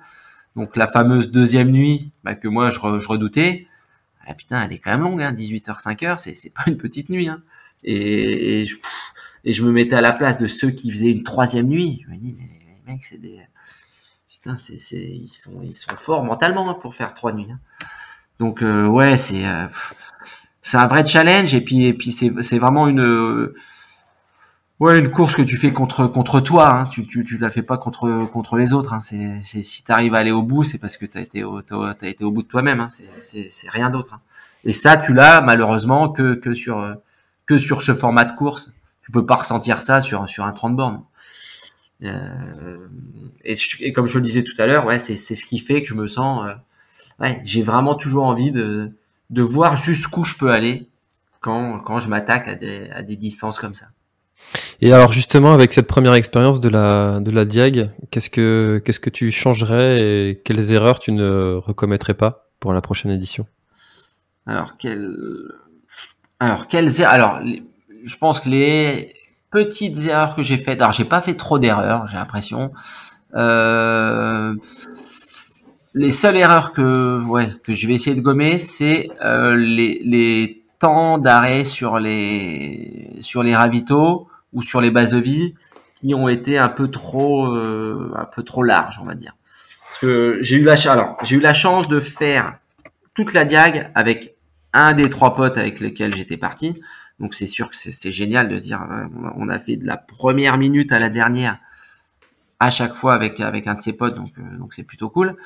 Donc la fameuse deuxième nuit bah, que moi je, redoutais, ah, putain, elle est quand même longue, hein, 18h, 5h, c'est, pas une petite nuit. Hein. Et, je, me mettais à la place de ceux qui faisaient une troisième nuit. Je me dis, mais les mecs, c'est des... Putain, c'est, ils, sont, forts mentalement hein, pour faire trois nuits. Hein. Donc euh, ouais, c'est... Euh, c'est un vrai challenge et puis et puis c'est c'est vraiment une ouais une course que tu fais contre contre toi hein. tu, tu tu la fais pas contre contre les autres hein. c'est c'est si tu arrives à aller au bout c'est parce que tu as été au t'as été au bout de toi-même hein. c'est c'est rien d'autre hein. et ça tu l'as malheureusement que que sur que sur ce format de course tu peux pas ressentir ça sur sur un 30 bornes euh, et, et, comme je le disais tout à l'heure ouais c'est c'est ce qui fait que je me sens euh, ouais j'ai vraiment toujours envie de de voir jusqu'où je peux aller quand, quand je m'attaque à des, à des distances comme ça.
Et alors justement, avec cette première expérience de la, de la Diag, qu'est-ce que, qu'est-ce que tu changerais et quelles erreurs tu ne recommettrais pas pour la prochaine édition?
Alors, quelles, alors, quelles er-, alors, je pense que les petites erreurs que j'ai faites, alors j'ai pas fait trop d'erreurs, j'ai l'impression. Euh, les seules erreurs que, ouais, que je vais essayer de gommer, c'est euh, les, les temps d'arrêt sur les sur les ravitaux ou sur les bases de vie qui ont été un peu trop euh, un peu trop larges, on va dire. Parce que j'ai eu la alors j'ai eu la chance de faire toute la diag avec un des trois potes avec lesquels j'étais parti. Donc c'est sûr que c'est génial de se dire euh, on a fait de la première minute à la dernière à chaque fois avec avec un de ses potes donc donc c'est plutôt cool.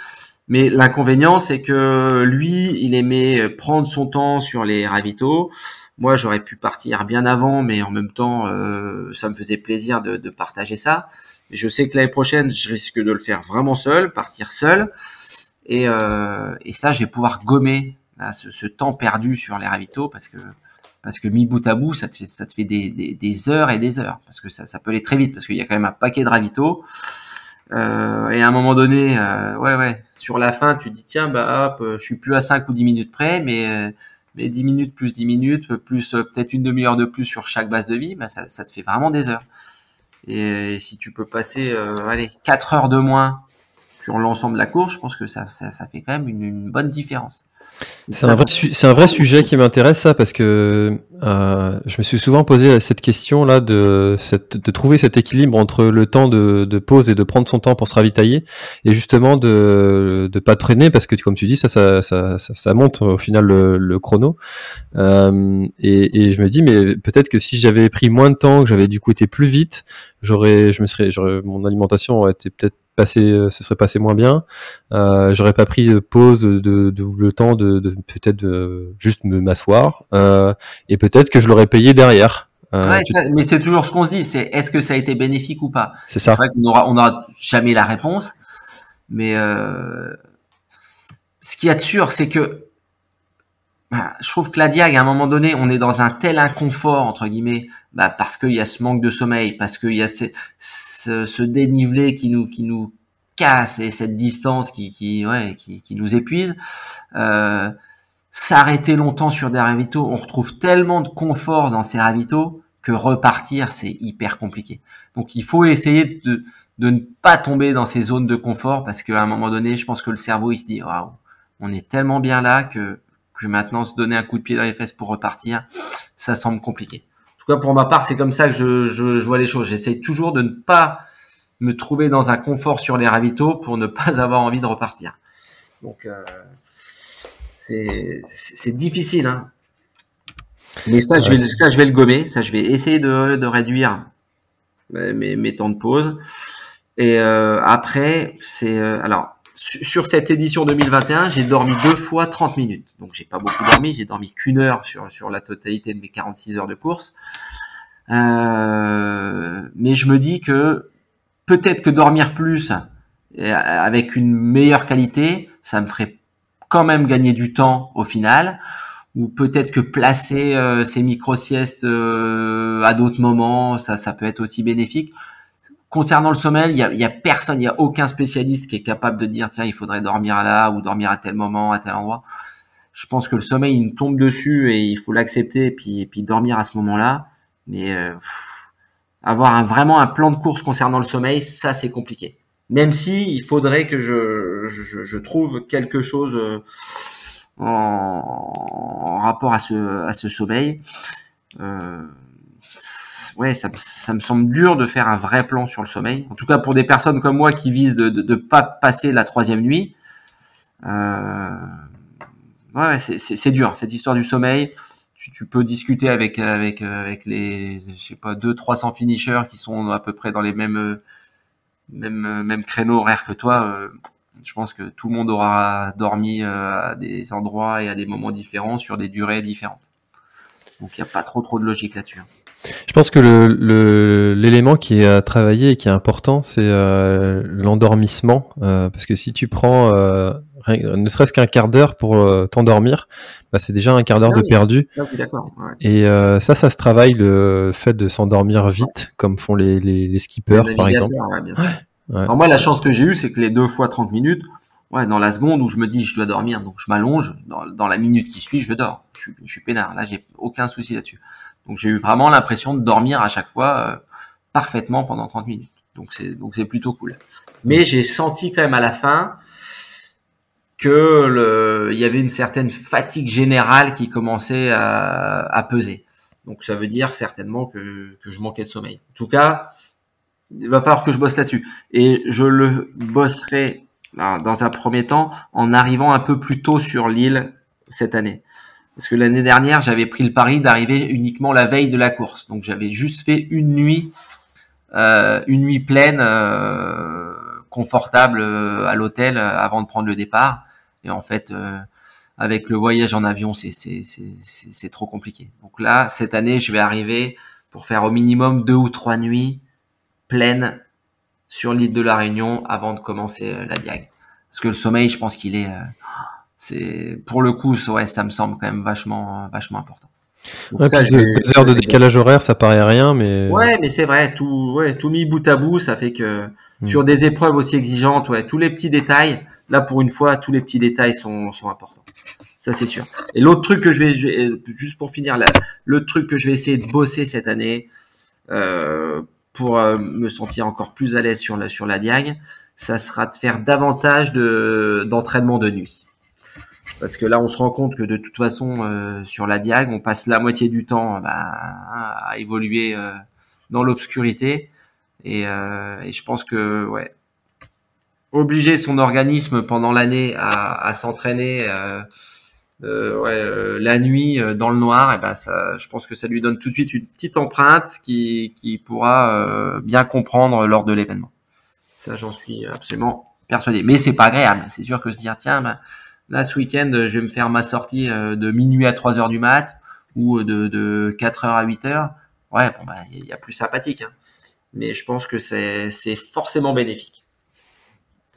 Mais l'inconvénient, c'est que lui, il aimait prendre son temps sur les ravitaux. Moi, j'aurais pu partir bien avant, mais en même temps, euh, ça me faisait plaisir de, de partager ça. Et je sais que l'année prochaine, je risque de le faire vraiment seul, partir seul. Et, euh, et ça, je vais pouvoir gommer là, ce, ce, temps perdu sur les ravitaux parce que parce que mis bout à bout, ça te fait ça te fait des, des, des heures et des heures parce que ça, ça peut aller très vite parce qu'il y a quand même un paquet de ravitaux. Euh, et à un moment donné, euh, ouais, ouais, sur la fin, tu dis tiens, bah hop, je suis plus à 5 ou 10 minutes près, mais euh, mais 10 minutes plus 10 minutes plus peut-être une demi-heure de plus sur chaque base de vie, bah ça, ça te fait vraiment des heures. Et, si tu peux passer, allez, 4 heures de moins sur l'ensemble de la course, je pense que ça, ça, fait quand même une bonne différence.
C'est un, vrai c'est un vrai sujet qui m'intéresse ça parce que euh, je me suis souvent posé cette question là de, cette, de trouver cet équilibre entre le temps de, de, pause et de prendre son temps pour se ravitailler et justement de de pas traîner parce que comme tu dis ça ça, ça, ça, monte au final le, le chrono. Euh, et, et, je me dis mais peut-être que si j'avais pris moins de temps que j'avais du coup été plus vite j'aurais je me serais mon alimentation aurait été peut-être passé, euh, ce serait passé moins bien. Euh, J'aurais pas pris de pause, de, de, le temps de, de peut-être de juste me m'asseoir, euh, et peut-être que je l'aurais payé derrière.
Euh, ouais, mais c'est toujours ce qu'on se dit, c'est est-ce que ça a été bénéfique ou pas?
C'est ça.
Vrai qu'on aura, on aura jamais la réponse, mais euh, ce qu'il y a de sûr, c'est que bah, je trouve que la diag, à un moment donné, on est dans un tel inconfort entre guillemets, bah, parce qu'il y a ce manque de sommeil, parce qu'il y a ce, ce, ce, dénivelé qui nous qui nous casse et cette distance qui qui ouais qui, qui nous épuise. Euh, S'arrêter longtemps sur des ravitaux, on retrouve tellement de confort dans ces ravitaux que repartir c'est hyper compliqué. Donc il faut essayer de de ne pas tomber dans ces zones de confort parce qu'à un moment donné, je pense que le cerveau il se dit waouh, on est tellement bien là que que maintenant se donner un coup de pied dans les fesses pour repartir, ça semble compliqué. En tout cas, pour ma part, c'est comme ça que je, je, je vois les choses. J'essaye toujours de ne pas me trouver dans un confort sur les ravitaux pour ne pas avoir envie de repartir. Donc, euh, c'est difficile. Hein. Mais ça, je vais, ça, je vais le gommer. Ça, je vais essayer de, de réduire mes, mes, temps de pause. Et euh, après, c'est euh, alors sur cette édition 2021, j'ai dormi deux fois 30 minutes. Donc j'ai pas beaucoup dormi, j'ai dormi qu'une heure sur, sur la totalité de mes 46 heures de course. Euh, mais je me dis que peut-être que dormir plus avec une meilleure qualité, ça me ferait quand même gagner du temps au final. Ou peut-être que placer euh, ces micro-siestes euh, à d'autres moments, ça, ça peut être aussi bénéfique. Concernant le sommeil, il y a, personne, il y a aucun spécialiste qui est capable de dire tiens, il faudrait dormir là ou dormir à tel moment, à tel endroit. Je pense que le sommeil il tombe dessus et il faut l'accepter et puis, puis dormir à ce moment-là. Mais euh, avoir vraiment un plan de course concernant le sommeil, ça c'est compliqué. Même si il faudrait que je, je, trouve quelque chose euh, en, en, rapport à ce, à ce sommeil. Euh, ouais, ça, me semble dur de faire un vrai plan sur le sommeil. En tout cas, pour des personnes comme moi qui visent de ne pas passer la troisième nuit. Euh, ouais, c'est dur cette histoire du sommeil. Tu, tu, peux discuter avec avec avec les, je sais pas, deux 300 finishers qui sont à peu près dans les mêmes même même créneau horaire que toi. Euh, je pense que tout le monde aura dormi euh, à des endroits et à des moments différents sur des durées différentes. Donc il n'y a pas trop trop de logique là-dessus.
Je pense que l'élément le, qui est à travailler et qui est important, c'est euh, l'endormissement. Euh, parce que si tu prends euh, ne serait-ce qu'un quart d'heure pour t'endormir, bah, c'est déjà un quart d'heure
ah
de perdu.
Ah, je suis d'accord. Ouais.
Et ça, ça se travaille le fait de s'endormir vite, comme font les, les, les skippers, par exemple.
Ouais, bien sûr. Alors moi, la chance que j'ai eue, c'est que les deux fois 30 minutes, ouais, dans la seconde où je me dis je dois dormir, donc je m'allonge, dans, dans, la minute qui suit, je dors. Je suis, je suis peinard. Là, j'ai aucun souci là-dessus. Donc j'ai eu vraiment l'impression de dormir à chaque fois euh, parfaitement pendant 30 minutes. Donc c'est donc c'est plutôt cool. Mais j'ai senti quand même à la fin que le, il y avait une certaine fatigue générale qui commençait à, peser. Donc ça veut dire certainement que, que je manquais de sommeil. En tout cas, il va falloir que je bosse là-dessus. Et je le bosserai dans un premier temps en arrivant un peu plus tôt sur l'île cette année. Parce que l'année dernière, j'avais pris le pari d'arriver uniquement la veille de la course. Donc j'avais juste fait une nuit, euh, une nuit pleine, euh, confortable euh, à l'hôtel avant de prendre le départ. Et en fait, avec le voyage en avion, c'est trop compliqué. Donc là, cette année, je vais arriver pour faire au minimum deux ou trois nuits pleines sur l'île de la Réunion avant de commencer la diag. Parce que le sommeil, je pense qu'il est c'est pour le coup, ouais, ça me semble quand même vachement, vachement important.
Ouais, ça, deux, heures de décalage horaire, ça paraît rien, mais
ouais, mais c'est vrai, tout, ouais, tout mis bout à bout, ça fait que mm. sur des épreuves aussi exigeantes, ouais, tous les petits détails, là pour une fois, tous les petits détails sont, sont importants. Ça c'est sûr. Et l'autre truc que je vais, je vais, juste pour finir, là, le truc que je vais essayer de bosser cette année euh, pour euh, me sentir encore plus à l'aise sur la sur la diag, ça sera de faire davantage de d'entraînement de nuit parce que là on se rend compte que de toute façon euh, sur la diag on passe la moitié du temps bah, à évoluer euh, dans l'obscurité. Et, euh, et, je pense que ouais. Obliger son organisme pendant l'année à, à s'entraîner euh, euh, ouais, la nuit dans le noir et ben ça je pense que ça lui donne tout de suite une petite empreinte qui, qui pourra bien comprendre lors de l'événement. Ça j'en suis absolument persuadé. Mais c'est pas agréable. C'est sûr que se dire tiens ben, Là, ce week-end, je vais me faire ma sortie euh, de minuit à 3 heures du mat ou de, de 4 heures à 8 heures. Ouais, bon, bah, il y a plus sympathique. Hein. Mais je pense que c'est forcément bénéfique.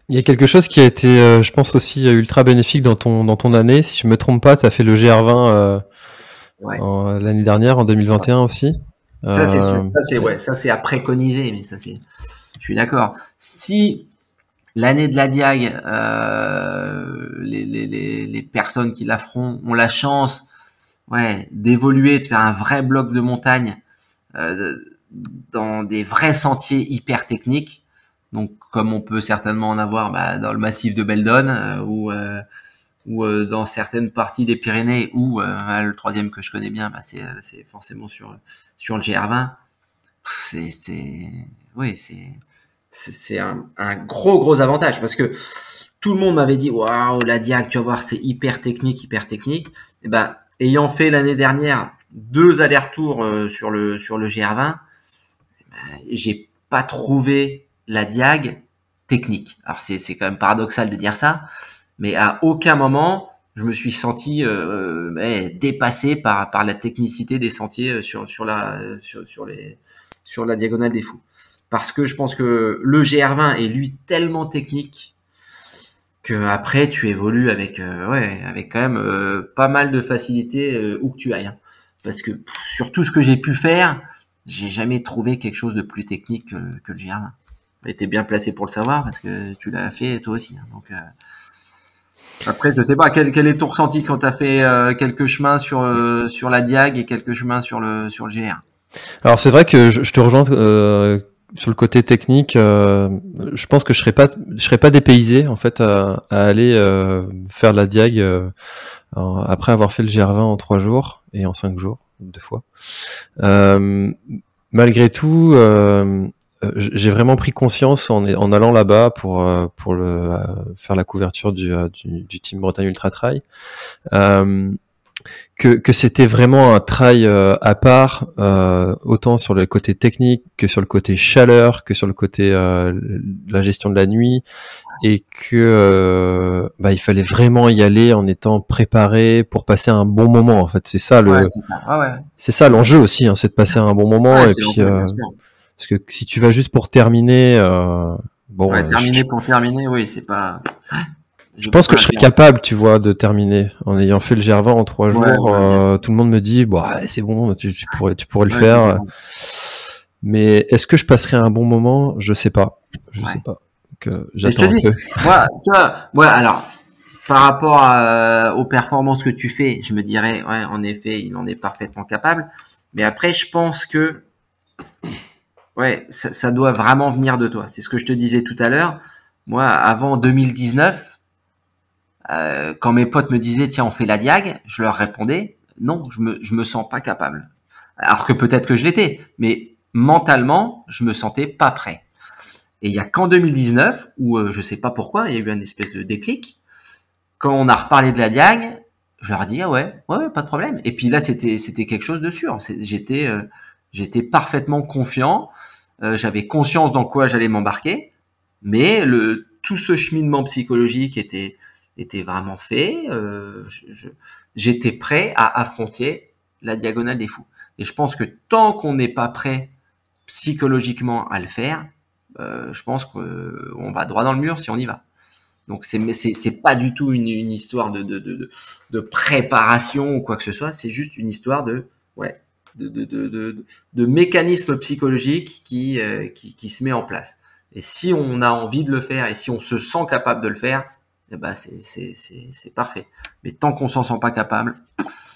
Il y a quelque chose qui a été, euh, je pense aussi, ultra bénéfique dans ton, dans ton année. Si je me trompe pas, tu as fait le GR20 euh, ouais. l'année dernière, en 2021 ouais. aussi.
Ça, c'est ouais, ça, c'est à préconiser, mais ça, c'est. Je suis d'accord. Si l'année de la Diag, euh, les, les, les, personnes qui la feront ont la chance ouais, d'évoluer, de faire un vrai bloc de montagne euh, dans des vrais sentiers hyper techniques. Donc, comme on peut certainement en avoir bah, dans le massif de Beldon euh, ou, euh, euh, dans certaines parties des Pyrénées, ou euh, le troisième que je connais bien, bah, c'est forcément sur sur le GR20. C'est, oui, c'est c'est un, gros gros avantage parce que tout le monde m'avait dit waouh la Diag tu vas voir c'est hyper technique hyper technique. Et ben ayant fait l'année dernière deux allers-retours euh, sur le sur le GR20 ben, j'ai pas trouvé la Diag technique. Alors c'est c'est quand même paradoxal de dire ça mais à aucun moment je me suis senti euh, euh, dépassé par par la technicité des sentiers sur sur la sur les sur la diagonale des fous parce que je pense que le GR20 est lui tellement technique que après tu évolues avec euh, ouais avec quand même euh, pas mal de facilité euh, où que tu ailles hein. parce que sur tout ce que j'ai pu faire j'ai jamais trouvé quelque chose de plus technique que, le GR20 et t'es bien placé pour le savoir parce que tu l'as fait toi aussi hein. donc euh, après je sais pas quel, quel est ton ressenti quand t'as fait euh, quelques chemins sur sur la Diag et quelques chemins sur le sur le GR
alors c'est vrai que je, je te rejoins sur le côté technique, je pense que je serais pas, je serais pas dépaysé en fait à, aller faire la diag après avoir fait le GR20 en trois jours et en cinq jours deux fois. malgré tout, j'ai vraiment pris conscience en, en allant là-bas pour pour le, faire la couverture du, du, du team Bretagne Ultra Trail que, que c'était vraiment un trail euh, à part, euh, autant sur le côté technique que sur le côté chaleur, que sur le côté euh, la gestion de la nuit, et que bah, il fallait vraiment y aller en étant préparé pour passer un bon moment. En fait, c'est ça le, c'est ça l'enjeu aussi, hein, c'est de passer un bon moment. et puis, parce que si tu vas juste pour terminer,
bon, terminer pour terminer, oui, c'est pas.
Je pense que je serais capable, tu vois, de terminer en ayant fait le GR20 en trois jours. Euh, tout le monde me dit, bah, c'est bon, tu, pourrais, tu pourrais le faire. Mais est-ce que je passerai un bon moment? Je sais pas. Je sais pas. Que j'attends un peu.
Moi, tu vois, moi, alors, par rapport à, aux performances que tu fais, je me dirais, ouais, en effet, il en est parfaitement capable. Mais après, je pense que, ouais, ça, ça doit vraiment venir de toi. C'est ce que je te disais tout à l'heure. Moi, avant 2019, euh, quand mes potes me disaient tiens on fait la diag, je leur répondais non, je me je me sens pas capable. Alors que peut-être que je l'étais, mais mentalement je me sentais pas prêt. Et il y a qu'en 2019 où euh, je sais pas pourquoi il y a eu un espèce de déclic. Quand on a reparlé de la diag, je leur dis ah ouais, ouais, pas de problème. Et puis là c'était c'était quelque chose de sûr. J'étais euh, j'étais parfaitement confiant. Euh, j'avais conscience dans quoi j'allais m'embarquer, mais le tout ce cheminement psychologique était était vraiment fait. Euh, J'étais prêt à affronter la diagonale des fous. Et je pense que tant qu'on n'est pas prêt psychologiquement à le faire, euh, je pense qu'on va droit dans le mur si on y va. Donc c'est c'est pas du tout une, une histoire de, de, de, de, préparation ou quoi que ce soit. C'est juste une histoire de ouais de, de, de, de, mécanisme psychologique qui, euh, qui qui se met en place. Et si on a envie de le faire et si on se sent capable de le faire, eh ben c'est parfait. Mais tant qu'on s'en sent pas capable,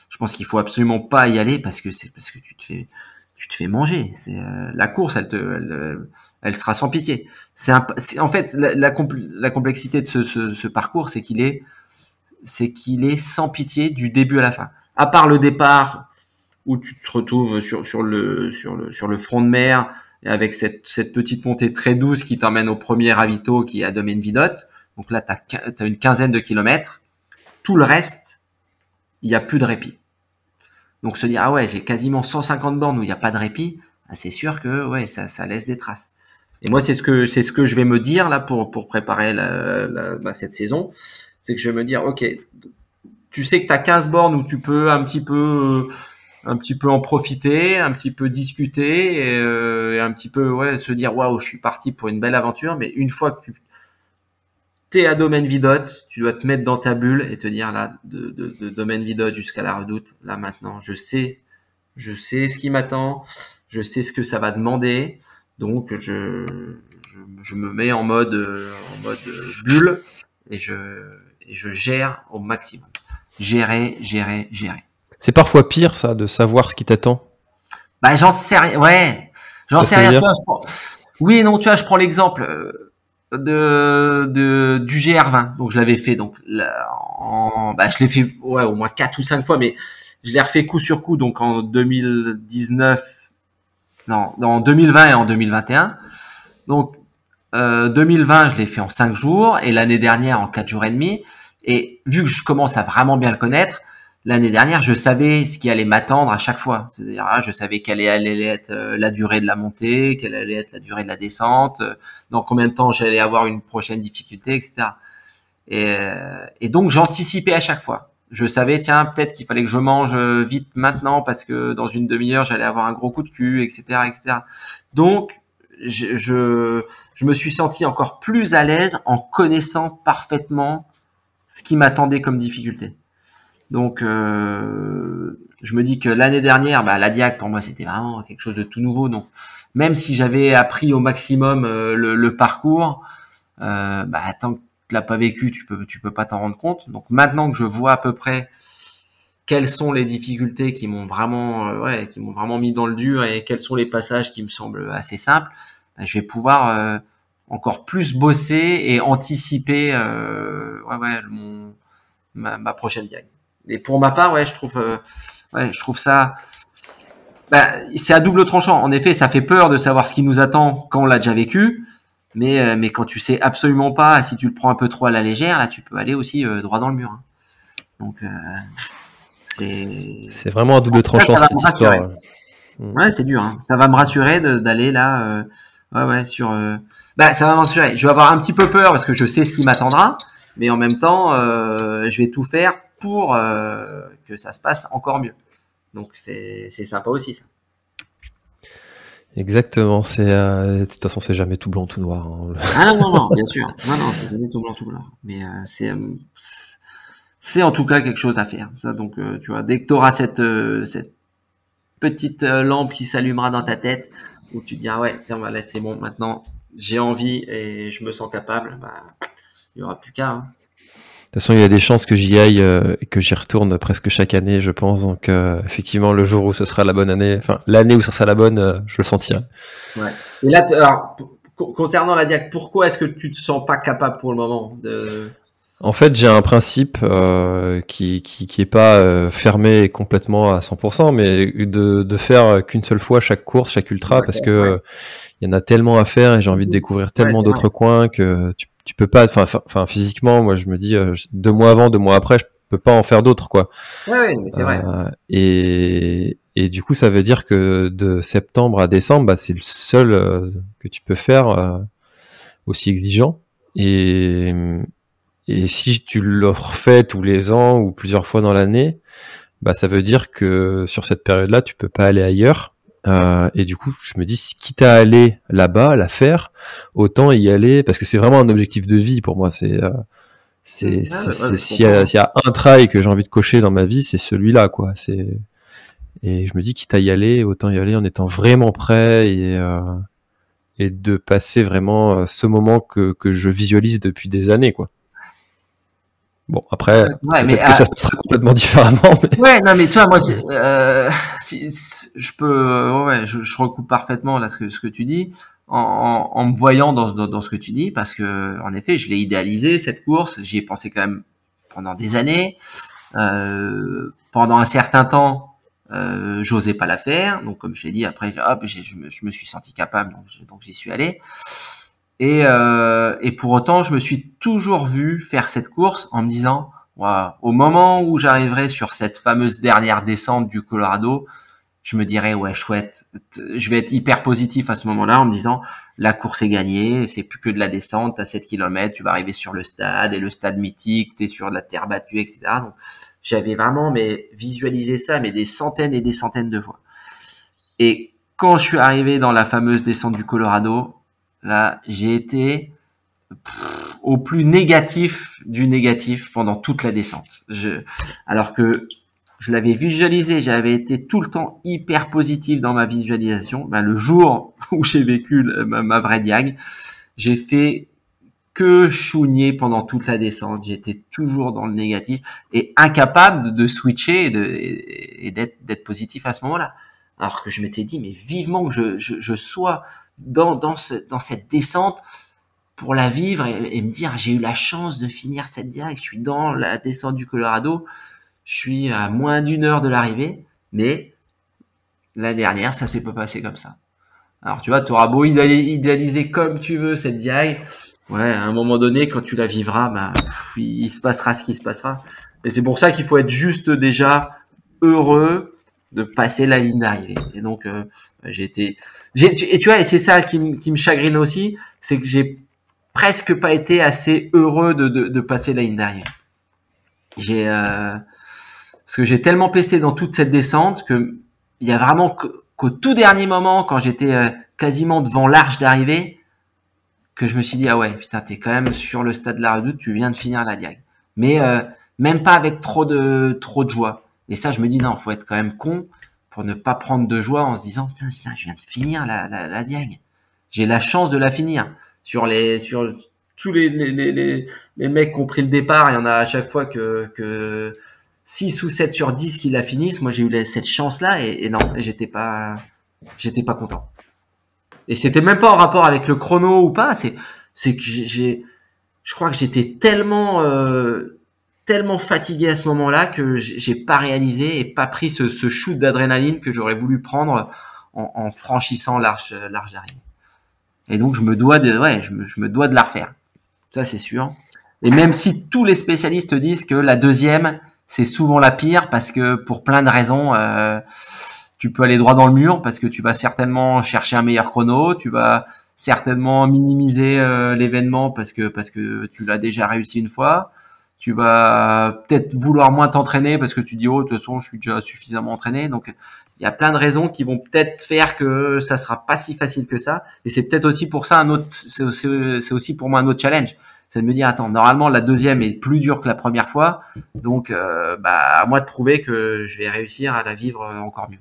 je pense qu'il faut absolument pas y aller parce que c'est parce que tu te fais tu te fais manger. C'est euh, la course, elle te elle, elle sera sans pitié. C'est en fait la, la, la, complexité de ce, ce, ce parcours, c'est qu'il est c'est qu'il est sans pitié du début à la fin. À part le départ où tu te retrouves sur sur le sur le sur le front de mer et avec cette cette petite montée très douce qui t'emmène au premier ravito qui est à Domaine Vidotte donc là, tu as, une quinzaine de kilomètres. Tout le reste, il n'y a plus de répit. Donc se dire, ah ouais, j'ai quasiment 150 bornes où il n'y a pas de répit, ah, c'est sûr que ouais, ça, laisse des traces. Et moi, c'est ce que ce que je vais me dire là pour préparer bah, cette saison, c'est que je vais me dire, ok, tu sais que tu as 15 bornes où tu peux un petit peu un petit peu en profiter, un petit peu discuter et, euh, et un petit peu ouais se dire waouh, je suis parti pour une belle aventure. Mais une fois que tu t'es à domaine vidote, tu dois te mettre dans ta bulle et te dire là, de, de, domaine vidote jusqu'à la redoute, là maintenant, je sais, je sais ce qui m'attend, je sais ce que ça va demander, donc je, je, me mets en mode, en mode bulle et je, et je gère au maximum. Gérer, gérer, gérer.
C'est parfois pire ça, de savoir ce qui t'attend.
Bah j'en sais rien, ouais, j'en sais rien. Oui, non, tu vois, je prends l'exemple euh, de, du GR20. Donc je l'avais fait donc en, bah, je l'ai fait ouais, au moins quatre ou cinq fois, mais je l'ai refait coup sur coup donc en 2019, non, en 2020 et en 2021. Donc euh, 2020 je l'ai fait en cinq jours et l'année dernière en quatre jours et demi. Et vu que je commence à vraiment bien le connaître, l'année dernière, je savais ce qui allait m'attendre à chaque fois. C'est-à-dire, ah, je savais quelle allait être euh, la durée de la montée, quelle allait être la durée de la descente, euh, dans combien de temps j'allais avoir une prochaine difficulté, etc. Et, euh, et donc, j'anticipais à chaque fois. Je savais, tiens, peut-être qu'il fallait que je mange vite maintenant parce que dans une demi-heure, j'allais avoir un gros coup de cul, etc., etc. Donc, je, je, je me suis senti encore plus à l'aise en connaissant parfaitement ce qui m'attendait comme difficulté. Donc, euh, je me dis que l'année dernière, bah, la Diac pour moi c'était vraiment quelque chose de tout nouveau. Donc, même si j'avais appris au maximum euh, le, parcours, euh, bah, tant que tu l'as pas vécu, tu peux, tu peux pas t'en rendre compte. Donc, maintenant que je vois à peu près quelles sont les difficultés qui m'ont vraiment, qui m'ont vraiment mis dans le dur et quels sont les passages qui me semblent assez simples, bah, je vais pouvoir encore plus bosser et anticiper mon, ma, ma, prochaine diag. Et pour ma part, ouais, je trouve, ouais, je trouve ça bah, c'est à double tranchant. En effet, ça fait peur de savoir ce qui nous attend quand on l'a déjà vécu. Mais, euh, mais quand tu sais absolument pas, si tu le prends un peu trop à la légère, là, tu peux aller aussi euh, droit dans le mur. Hein. Donc, euh, c'est.
C'est vraiment à double tranchant cette histoire.
Mm. Ouais, c'est dur. Hein. Ça va me rassurer d'aller là. ouais, ouais, sur. Bah, ça va me rassurer. Je vais avoir un petit peu peur parce que je sais ce qui m'attendra, mais en même temps, je vais tout faire pour que ça se passe encore mieux. Donc c'est sympa aussi ça.
Exactement, c'est euh, de toute façon c'est jamais tout blanc tout noir. Hein.
Ah non non bien sûr, non non c'est jamais tout blanc tout noir, mais euh, c'est euh, c'est en tout cas quelque chose à faire. Ça donc tu vois dès que tu auras cette cette petite lampe qui s'allumera dans ta tête où tu te diras ouais tiens voilà c'est bon maintenant j'ai envie et je me sens capable, bah il y aura plus qu'à. Hein.
De toute façon, il y a des chances que j'y aille euh, et que j'y retourne presque chaque année, je pense. Donc, euh, effectivement, le jour où ce sera la bonne année, enfin, l'année où ce sera la bonne, euh, je le sentirai.
Ouais. Et là, alors, concernant la diac, pourquoi est-ce que tu te sens pas capable pour le moment de...
En fait, j'ai un principe qui, qui, qui est pas fermé complètement à 100%, mais de, de faire qu'une seule fois chaque course, chaque ultra, parce que il y en a tellement à faire et j'ai envie de découvrir tellement d'autres coins que tu tu peux pas, enfin, physiquement, moi, je me dis, euh, deux mois avant, deux mois après, je peux pas en faire d'autres, quoi.
Ouais, mais c'est vrai.
Euh, et, et du coup, ça veut dire que de septembre à décembre, bah, c'est le seul euh, que tu peux faire aussi exigeant. Et, et si tu le refais tous les ans ou plusieurs fois dans l'année, bah, ça veut dire que sur cette période-là, tu peux pas aller ailleurs. Euh, et du coup, je me dis, quitte à aller là-bas, la faire, autant y aller, parce que c'est vraiment un objectif de vie pour moi. C'est, euh, c'est, ah, s'il y, a un trail que j'ai envie de cocher dans ma vie, c'est celui-là, quoi. C'est, et je me dis, quitte à y aller, autant y aller en étant vraiment prêt et, euh, et de passer vraiment euh, ce moment que, que je visualise depuis des années, quoi. Bon, après, ouais, mais, que ça se passera complètement différemment.
Mais... Ouais, non, mais toi, moi, euh, je peux, ouais, je, je, recoupe parfaitement là ce que, ce que tu dis en, en, en me voyant dans, dans, dans, ce que tu dis, parce que en effet, je l'ai idéalisé cette course, j'y ai pensé quand même pendant des années. Euh, pendant un certain temps, euh, j'osais pas la faire, donc comme je l'ai dit, après, hop, je me, je me suis senti capable, donc j'y suis allé. Et, euh, et pour autant, je me suis toujours vu faire cette course en me disant, au moment où j'arriverai sur cette fameuse dernière descente du Colorado, je me dirais ouais chouette, je vais être hyper positif à ce moment-là en me disant la course est gagnée, c'est plus que de la descente à 7 km, tu vas arriver sur le stade et le stade mythique, tu es sur de la terre battue, etc. Donc j'avais vraiment mais visualisé ça mais des centaines et des centaines de fois. Et quand je suis arrivé dans la fameuse descente du Colorado, Là, j'ai été au plus négatif du négatif pendant toute la descente. Je, alors que je l'avais visualisé, j'avais été tout le temps hyper positif dans ma visualisation. Ben, le jour où j'ai vécu ma, vraie diag, j'ai fait que chougner pendant toute la descente. J'étais toujours dans le négatif et incapable de, switcher et d'être positif à ce moment-là. Alors que je m'étais dit, mais vivement que je, je, je sois dans, dans, ce, dans cette descente pour la vivre et, me dire j'ai eu la chance de finir cette diag, je suis dans la descente du Colorado, je suis à moins d'une heure de l'arrivée, mais la dernière, ça s'est pas passé comme ça. Alors tu vois, tu auras beau idéaliser comme tu veux cette diag, ouais, à un moment donné, quand tu la vivras, bah, il, se passera ce qui se passera. Et c'est pour ça qu'il faut être juste déjà heureux de passer la ligne d'arrivée. Et donc, euh, j'ai été, et tu vois, et c'est ça qui, me chagrine aussi, c'est que j'ai presque pas été assez heureux de, de, de passer la ligne d'arrivée. J'ai, euh, parce que j'ai tellement pesté dans toute cette descente que il y a vraiment qu'au tout dernier moment, quand j'étais euh, quasiment devant l'arche d'arrivée, que je me suis dit ah ouais putain t'es quand même sur le stade de la Redoute, tu viens de finir la diag. Mais euh, même pas avec trop de trop de joie. Et ça je me dis non faut être quand même con pour ne pas prendre de joie en se disant putain, je viens de finir la, la, la diag. J'ai la chance de la finir. Sur les sur tous les, les, les, les, mecs qui ont pris le départ, il y en a à chaque fois que, que 6 ou 7 sur 10 qui la finissent. Moi, j'ai eu cette chance-là et, et, non, j'étais pas, j'étais pas content. Et c'était même pas en rapport avec le chrono ou pas. C'est, c'est que j'ai, je crois que j'étais tellement, euh, tellement fatigué à ce moment-là que j'ai pas réalisé et pas pris ce, ce shoot d'adrénaline que j'aurais voulu prendre en, en franchissant l'arche, l'arche d'arrivée. Et donc je me dois de, ouais, je me, je me dois de la refaire. Ça c'est sûr. Et même si tous les spécialistes disent que la deuxième c'est souvent la pire parce que pour plein de raisons, euh, tu peux aller droit dans le mur parce que tu vas certainement chercher un meilleur chrono, tu vas certainement minimiser euh, l'événement parce que parce que tu l'as déjà réussi une fois. Tu vas peut-être vouloir moins t'entraîner parce que tu dis oh de toute façon je suis déjà suffisamment entraîné. Donc il y a plein de raisons qui vont peut-être faire que ça sera pas si facile que ça. Et c'est peut-être aussi pour ça un autre, c'est aussi pour moi un autre challenge. C'est de me dire attends normalement la deuxième est plus dure que la première fois, donc euh, bah à moi de prouver que je vais réussir à la vivre encore mieux.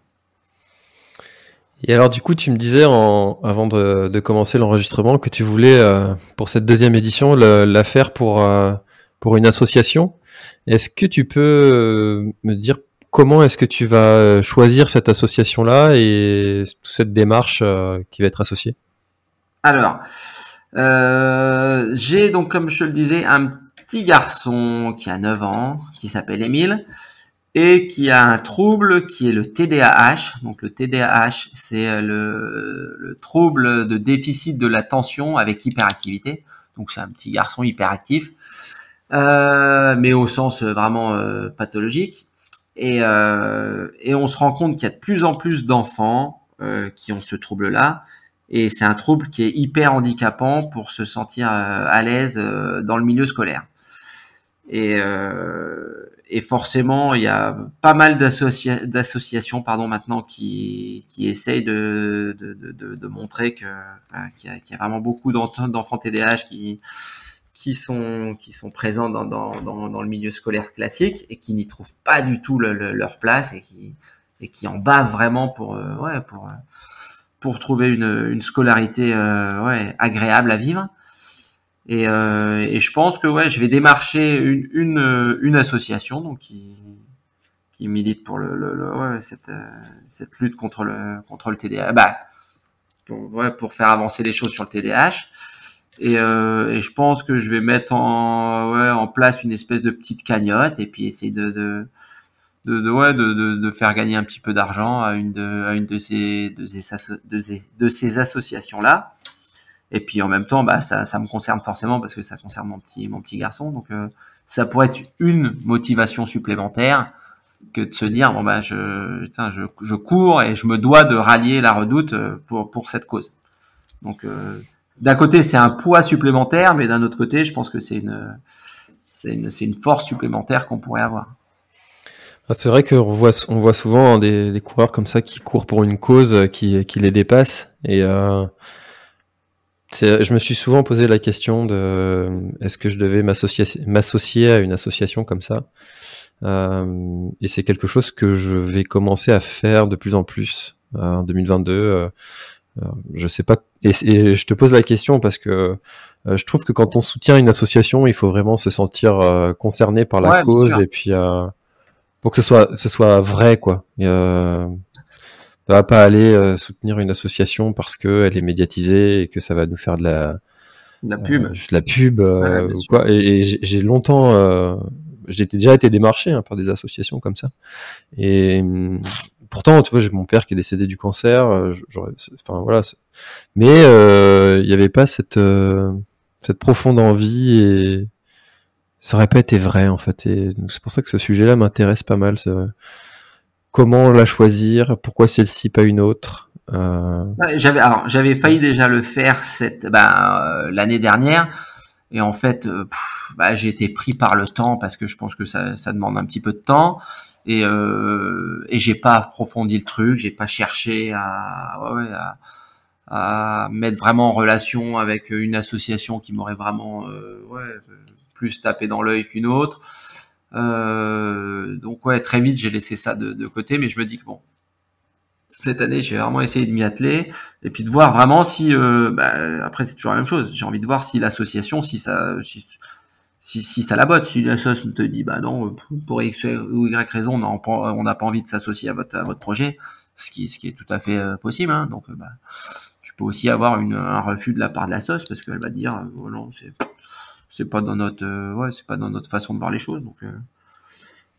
Et alors du coup, tu me disais avant de, de commencer l'enregistrement que tu voulais euh, pour cette deuxième édition la faire pour euh, pour une association. Est-ce que tu peux euh, me dire comment est-ce que tu vas choisir cette association-là et toute cette démarche qui va être associée?
Alors, j'ai donc comme je le disais un petit garçon qui a 9 ans, qui s'appelle Émile, et qui a un trouble qui est le TDAH. Donc le TDAH, c'est euh, le, trouble de déficit de l'attention avec hyperactivité. Donc c'est un petit garçon hyperactif, euh, mais au sens vraiment euh, pathologique. Et, euh, et, on se rend compte qu'il y a de plus en plus d'enfants euh, qui ont ce trouble-là. Et c'est un trouble qui est hyper handicapant pour se sentir à l'aise dans le milieu scolaire. Et, euh, et forcément, il y a pas mal d'associations pardon, maintenant qui, qui essayent de, de, de, de montrer qu'il y, y, a vraiment beaucoup d'enfants TDAH qui, qui, sont, qui sont présents dans, dans, dans, le milieu scolaire classique et qui n'y trouvent pas du tout le, leur place et qui, et qui en bavent vraiment pour, euh, ouais, pour, pour trouver une, une scolarité euh, ouais, agréable à vivre. Et, euh, je pense que ouais, je vais démarcher une, une, une association donc qui, qui milite pour le, cette, euh, cette lutte contre le contre le TDAH, bah, pour, ouais, pour faire avancer les choses sur le TDAH. Et, euh, et je pense que je vais mettre en, ouais, en place une espèce de petite cagnotte et puis essayer de, de de, ouais, de, de, faire gagner un petit peu d'argent à une de, à une de ces, de ces, de ces, de ces associations-là. Et puis en même temps, bah, ça, ça me concerne forcément parce que ça concerne mon petit, mon petit garçon. Donc euh, ça pourrait être une motivation supplémentaire que de se dire bon bah je, je, je cours et je me dois de rallier la redoute euh, pour, pour cette cause. Donc euh, d'un côté c'est un poids supplémentaire, mais d'un autre côté je pense que c'est une c'est une, une force supplémentaire qu'on pourrait avoir.
Ah, c'est vrai qu'on voit, on voit souvent des, des, coureurs comme ça qui courent pour une cause qui, qui les dépasse. Et euh, je me suis souvent posé la question de est-ce que je devais m'associer à une association comme ça? Euh, Et c'est quelque chose que je vais commencer à faire de plus en plus euh, en 2022. Euh, euh, je sais pas. Et, je te pose la question parce que euh, je trouve que quand on soutient une association, il faut vraiment se sentir euh, concerné par la cause et puis pour que ce soit ce soit vrai quoi. Et, ça va pas aller euh, soutenir une association parce qu'elle est médiatisée et que ça va nous faire de la,
la pub, euh,
la pub euh, ou quoi. Et, j'ai longtemps, j'ai déjà été démarché hein, par des associations comme ça. Et hum, pourtant, tu vois, j'ai mon père qui est décédé du cancer. Enfin voilà, mais il n'y avait pas cette cette profonde envie et ça aurait pas été vrai en fait. Et c'est pour ça que ce sujet-là m'intéresse pas mal. Comment la choisir, pourquoi celle-ci pas une autre.
Euh... J'avais alors j'avais failli déjà le faire cette euh, l'année dernière et en fait euh, bah, j'ai été pris par le temps parce que je pense que ça, ça demande un petit peu de temps et euh, et j'ai pas approfondi le truc, j'ai pas cherché à, mettre vraiment en relation avec une association qui m'aurait vraiment euh, plus tapé dans l'œil qu'une autre. Euh, donc ouais, très vite j'ai laissé ça de, côté, mais je me dis que bon, cette année j'ai vraiment essayé de m'y atteler et puis de voir vraiment si, bah, après c'est toujours la même chose. J'ai envie de voir si l'association, si ça, si, si, ça la botte, si l'association te dit bah non, pour X ou Y raison, on n'a pas envie de s'associer à votre, à votre projet, ce qui, ce qui est tout à fait euh, possible. Hein, donc bah, peux aussi avoir une, un refus de la part de la sauce parce qu'elle va dire oh non c'est c'est pas dans notre ouais c'est pas dans notre façon de voir les choses. Donc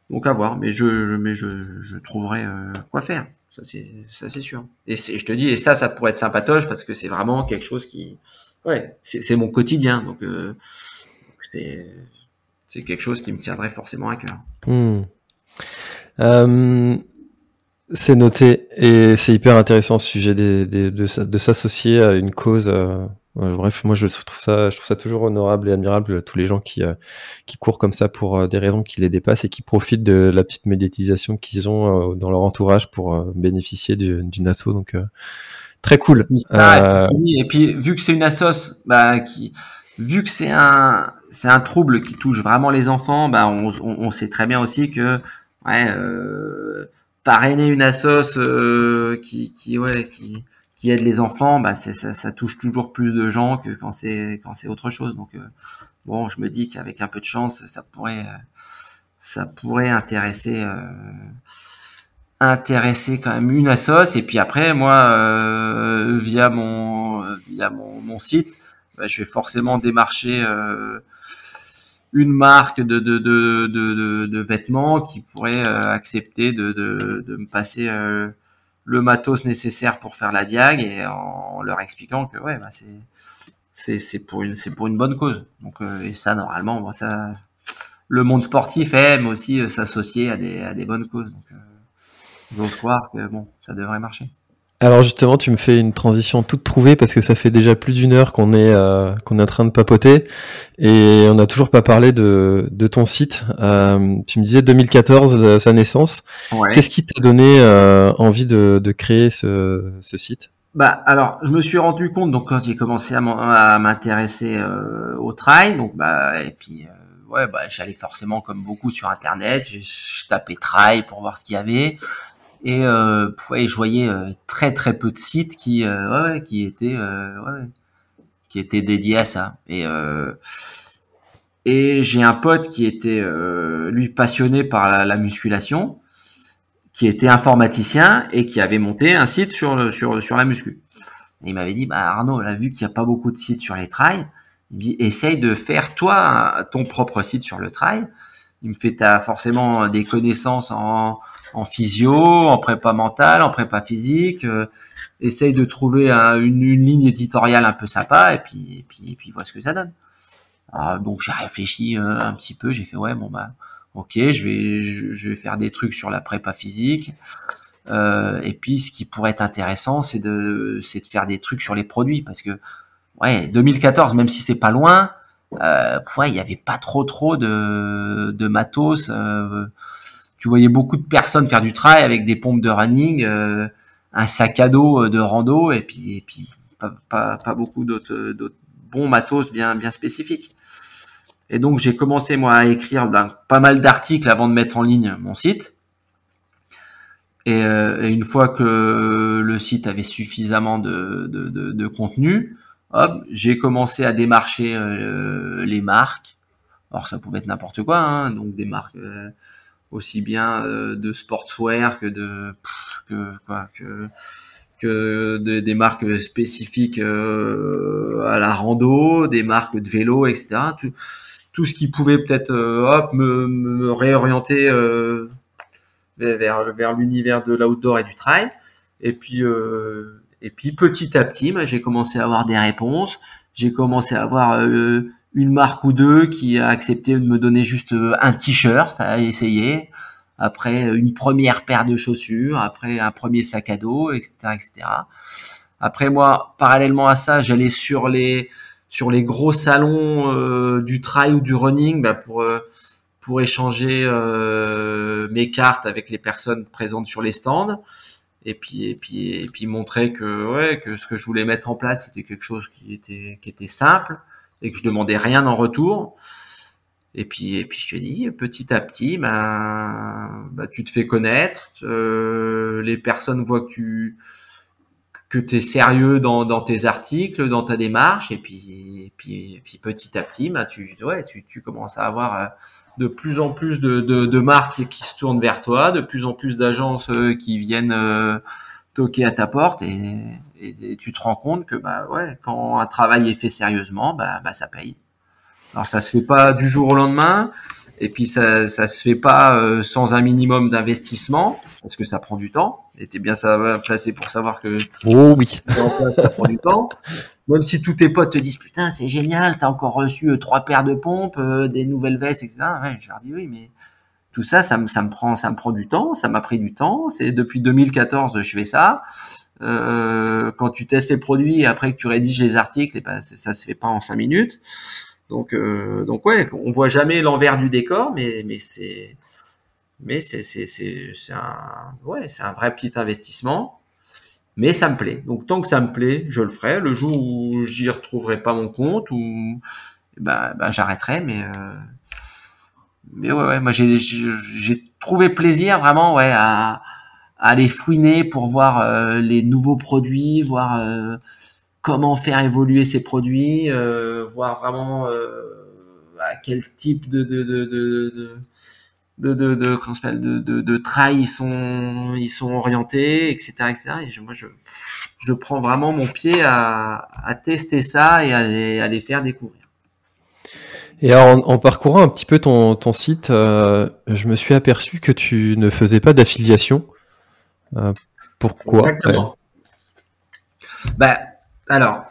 donc à voir. Mais je, mais je, je trouverai quoi faire. Ça c'est ça c'est sûr. Et je te dis et ça ça pourrait être sympatoche parce que c'est vraiment quelque chose qui ouais c'est mon quotidien. Donc c'est quelque chose qui me tiendrait forcément à cœur.
Hmm. Euh, c'est noté et c'est hyper intéressant ce sujet de, de s'associer à une cause. Euh, bref, moi je trouve ça, je trouve ça toujours honorable et admirable tous les gens qui euh, qui courent comme ça pour des raisons qui les dépassent et qui profitent de la petite médiatisation qu'ils ont dans leur entourage pour bénéficier d'une asso. Donc très cool.
et, puis, vu que c'est une assos, bah qui vu que c'est un c'est un trouble qui touche vraiment les enfants, bah on, on, sait très bien aussi que ouais, euh, parrainer une assoce euh, qui qui ouais qui qui aide les enfants, bah ça, ça, touche toujours plus de gens que quand c'est quand c'est autre chose. Donc euh, bon, je me dis qu'avec un peu de chance, ça pourrait ça pourrait intéresser intéresser quand même une assoce et puis après moi via mon via mon, mon site bah, je vais forcément démarcher euh, une marque de, de, de, de, de vêtements qui pourrait euh, accepter de, de, de me passer euh, le matos nécessaire pour faire la diag et en, leur expliquant que ouais bah c'est c'est c'est pour une c'est pour une bonne cause. Donc et ça normalement bon, ça le monde sportif aime aussi s'associer à des à des bonnes causes. Donc j'ose croire que bon ça devrait marcher
alors justement, tu me fais une transition toute trouvée parce que ça fait déjà plus d'une heure qu'on est euh, qu'on est en train de papoter et on n'a toujours pas parlé de, de ton site. Euh, tu me disais 2014 sa naissance. Qu'est-ce qui t'a donné euh, envie de, de créer ce, ce site?
Bah alors, je me suis rendu compte donc quand j'ai commencé à m'intéresser au trail, donc bah et puis ouais bah j'allais forcément comme beaucoup sur internet, je tapais trail pour voir ce qu'il y avait. Et euh, ouais, je voyais euh, très très peu de sites qui euh, qui étaient qui étaient dédiés à ça. Et et j'ai un pote qui était lui passionné par la, la, musculation, qui était informaticien et qui avait monté un site sur sur sur la muscu. Et il m'avait dit bah Arnaud, vu qu'il n'y a pas beaucoup de sites sur les trails, essaye de faire toi ton propre site sur le trail. Il me fait t'as forcément des connaissances en en physio, en prépa mentale, en prépa physique. Euh, essaye de trouver une, ligne éditoriale un peu sympa et puis et puis et puis vois ce que ça donne. donc j'ai réfléchi euh, un petit peu, j'ai fait ouais bon bah ok je vais je, vais faire des trucs sur la prépa physique. Euh, et puis ce qui pourrait être intéressant c'est de c'est de faire des trucs sur les produits parce que ouais 2014 même si c'est pas loin euh, ouais il y avait pas trop trop de de matos euh, tu voyais beaucoup de personnes faire du trail avec des pompes de running, euh, un sac à dos euh, de rando et puis, et puis pas, pas, pas beaucoup d'autres bons matos bien, bien spécifiques. Et donc j'ai commencé moi à écrire pas mal d'articles avant de mettre en ligne mon site. Et, euh, une fois que le site avait suffisamment de, de, de contenu, hop, j'ai commencé à démarcher euh, les marques. Alors ça pouvait être n'importe quoi, hein, donc des marques aussi bien euh, de sportswear que de que quoi que que des marques spécifiques euh, à la rando, des marques de vélo, etc. Tout, tout ce qui pouvait peut-être euh, hop me, me réorienter vers vers l'univers de l'outdoor et du trail. Et puis et puis petit à petit, j'ai commencé à avoir des réponses. J'ai commencé à avoir une marque ou deux qui a accepté de me donner juste euh, un t-shirt à essayer, après euh, une première paire de chaussures, après un premier sac à dos, etc., etc. Après moi, parallèlement à ça, j'allais sur les sur les gros salons euh, du trail ou du running bah, pour pour échanger mes cartes avec les personnes présentes sur les stands et puis et puis et puis montrer que ouais que ce que je voulais mettre en place c'était quelque chose qui était qui était simple et que je demandais rien en retour. Et puis, et puis je te dis, petit à petit, ben, ben tu te fais connaître, euh, les personnes voient que tu que es sérieux dans, dans tes articles, dans ta démarche, et puis, puis, puis petit à petit, ben, tu, ouais, tu, tu commences à avoir euh, de plus en plus de, de, marques qui se tournent vers toi, de plus en plus d'agences euh, qui viennent euh, toquer à ta porte et, et, tu te rends compte que bah ouais, quand un travail est fait sérieusement, bah, bah ça paye. Alors ça se fait pas du jour au lendemain, et puis ça ça se fait pas euh, sans un minimum d'investissement parce que ça prend du temps. Et t'es bien ça placé pour savoir que
oh oui
ça prend du temps. Même si tous tes potes te disent putain c'est génial, t'as encore reçu euh, trois paires de pompes, euh, des nouvelles vestes, etc. Ouais, je leur dis oui mais tout ça, ça me, ça me prend, ça me prend du temps, ça m'a pris du temps. C'est depuis 2014 que je fais ça. Euh, quand tu testes les produits et après que tu rédiges les articles, et ben, ça se fait pas en cinq minutes. Donc, euh, donc ouais, on voit jamais l'envers du décor, mais, c'est, mais c'est, un, vrai petit investissement. Mais ça me plaît. Donc tant que ça me plaît, je le ferai. Le jour où j'y retrouverai pas mon compte, ou ben, ben j'arrêterai. Mais euh, mais ouais, ouais moi j'ai trouvé plaisir vraiment à, aller fouiner pour voir euh, les nouveaux produits, voir comment faire évoluer ces produits, euh, voir vraiment à quel type de de de de, de, de, de, comment de, de, de trail ils sont, ils sont orientés, etc., etc. Et je, moi, je, je prends vraiment mon pied à, à tester ça et à les, à les faire découvrir.
Et alors, en, parcourant un petit peu ton, ton site, euh, je me suis aperçu que tu ne faisais pas d'affiliation. Euh, pourquoi?
Exactement. Bah, alors,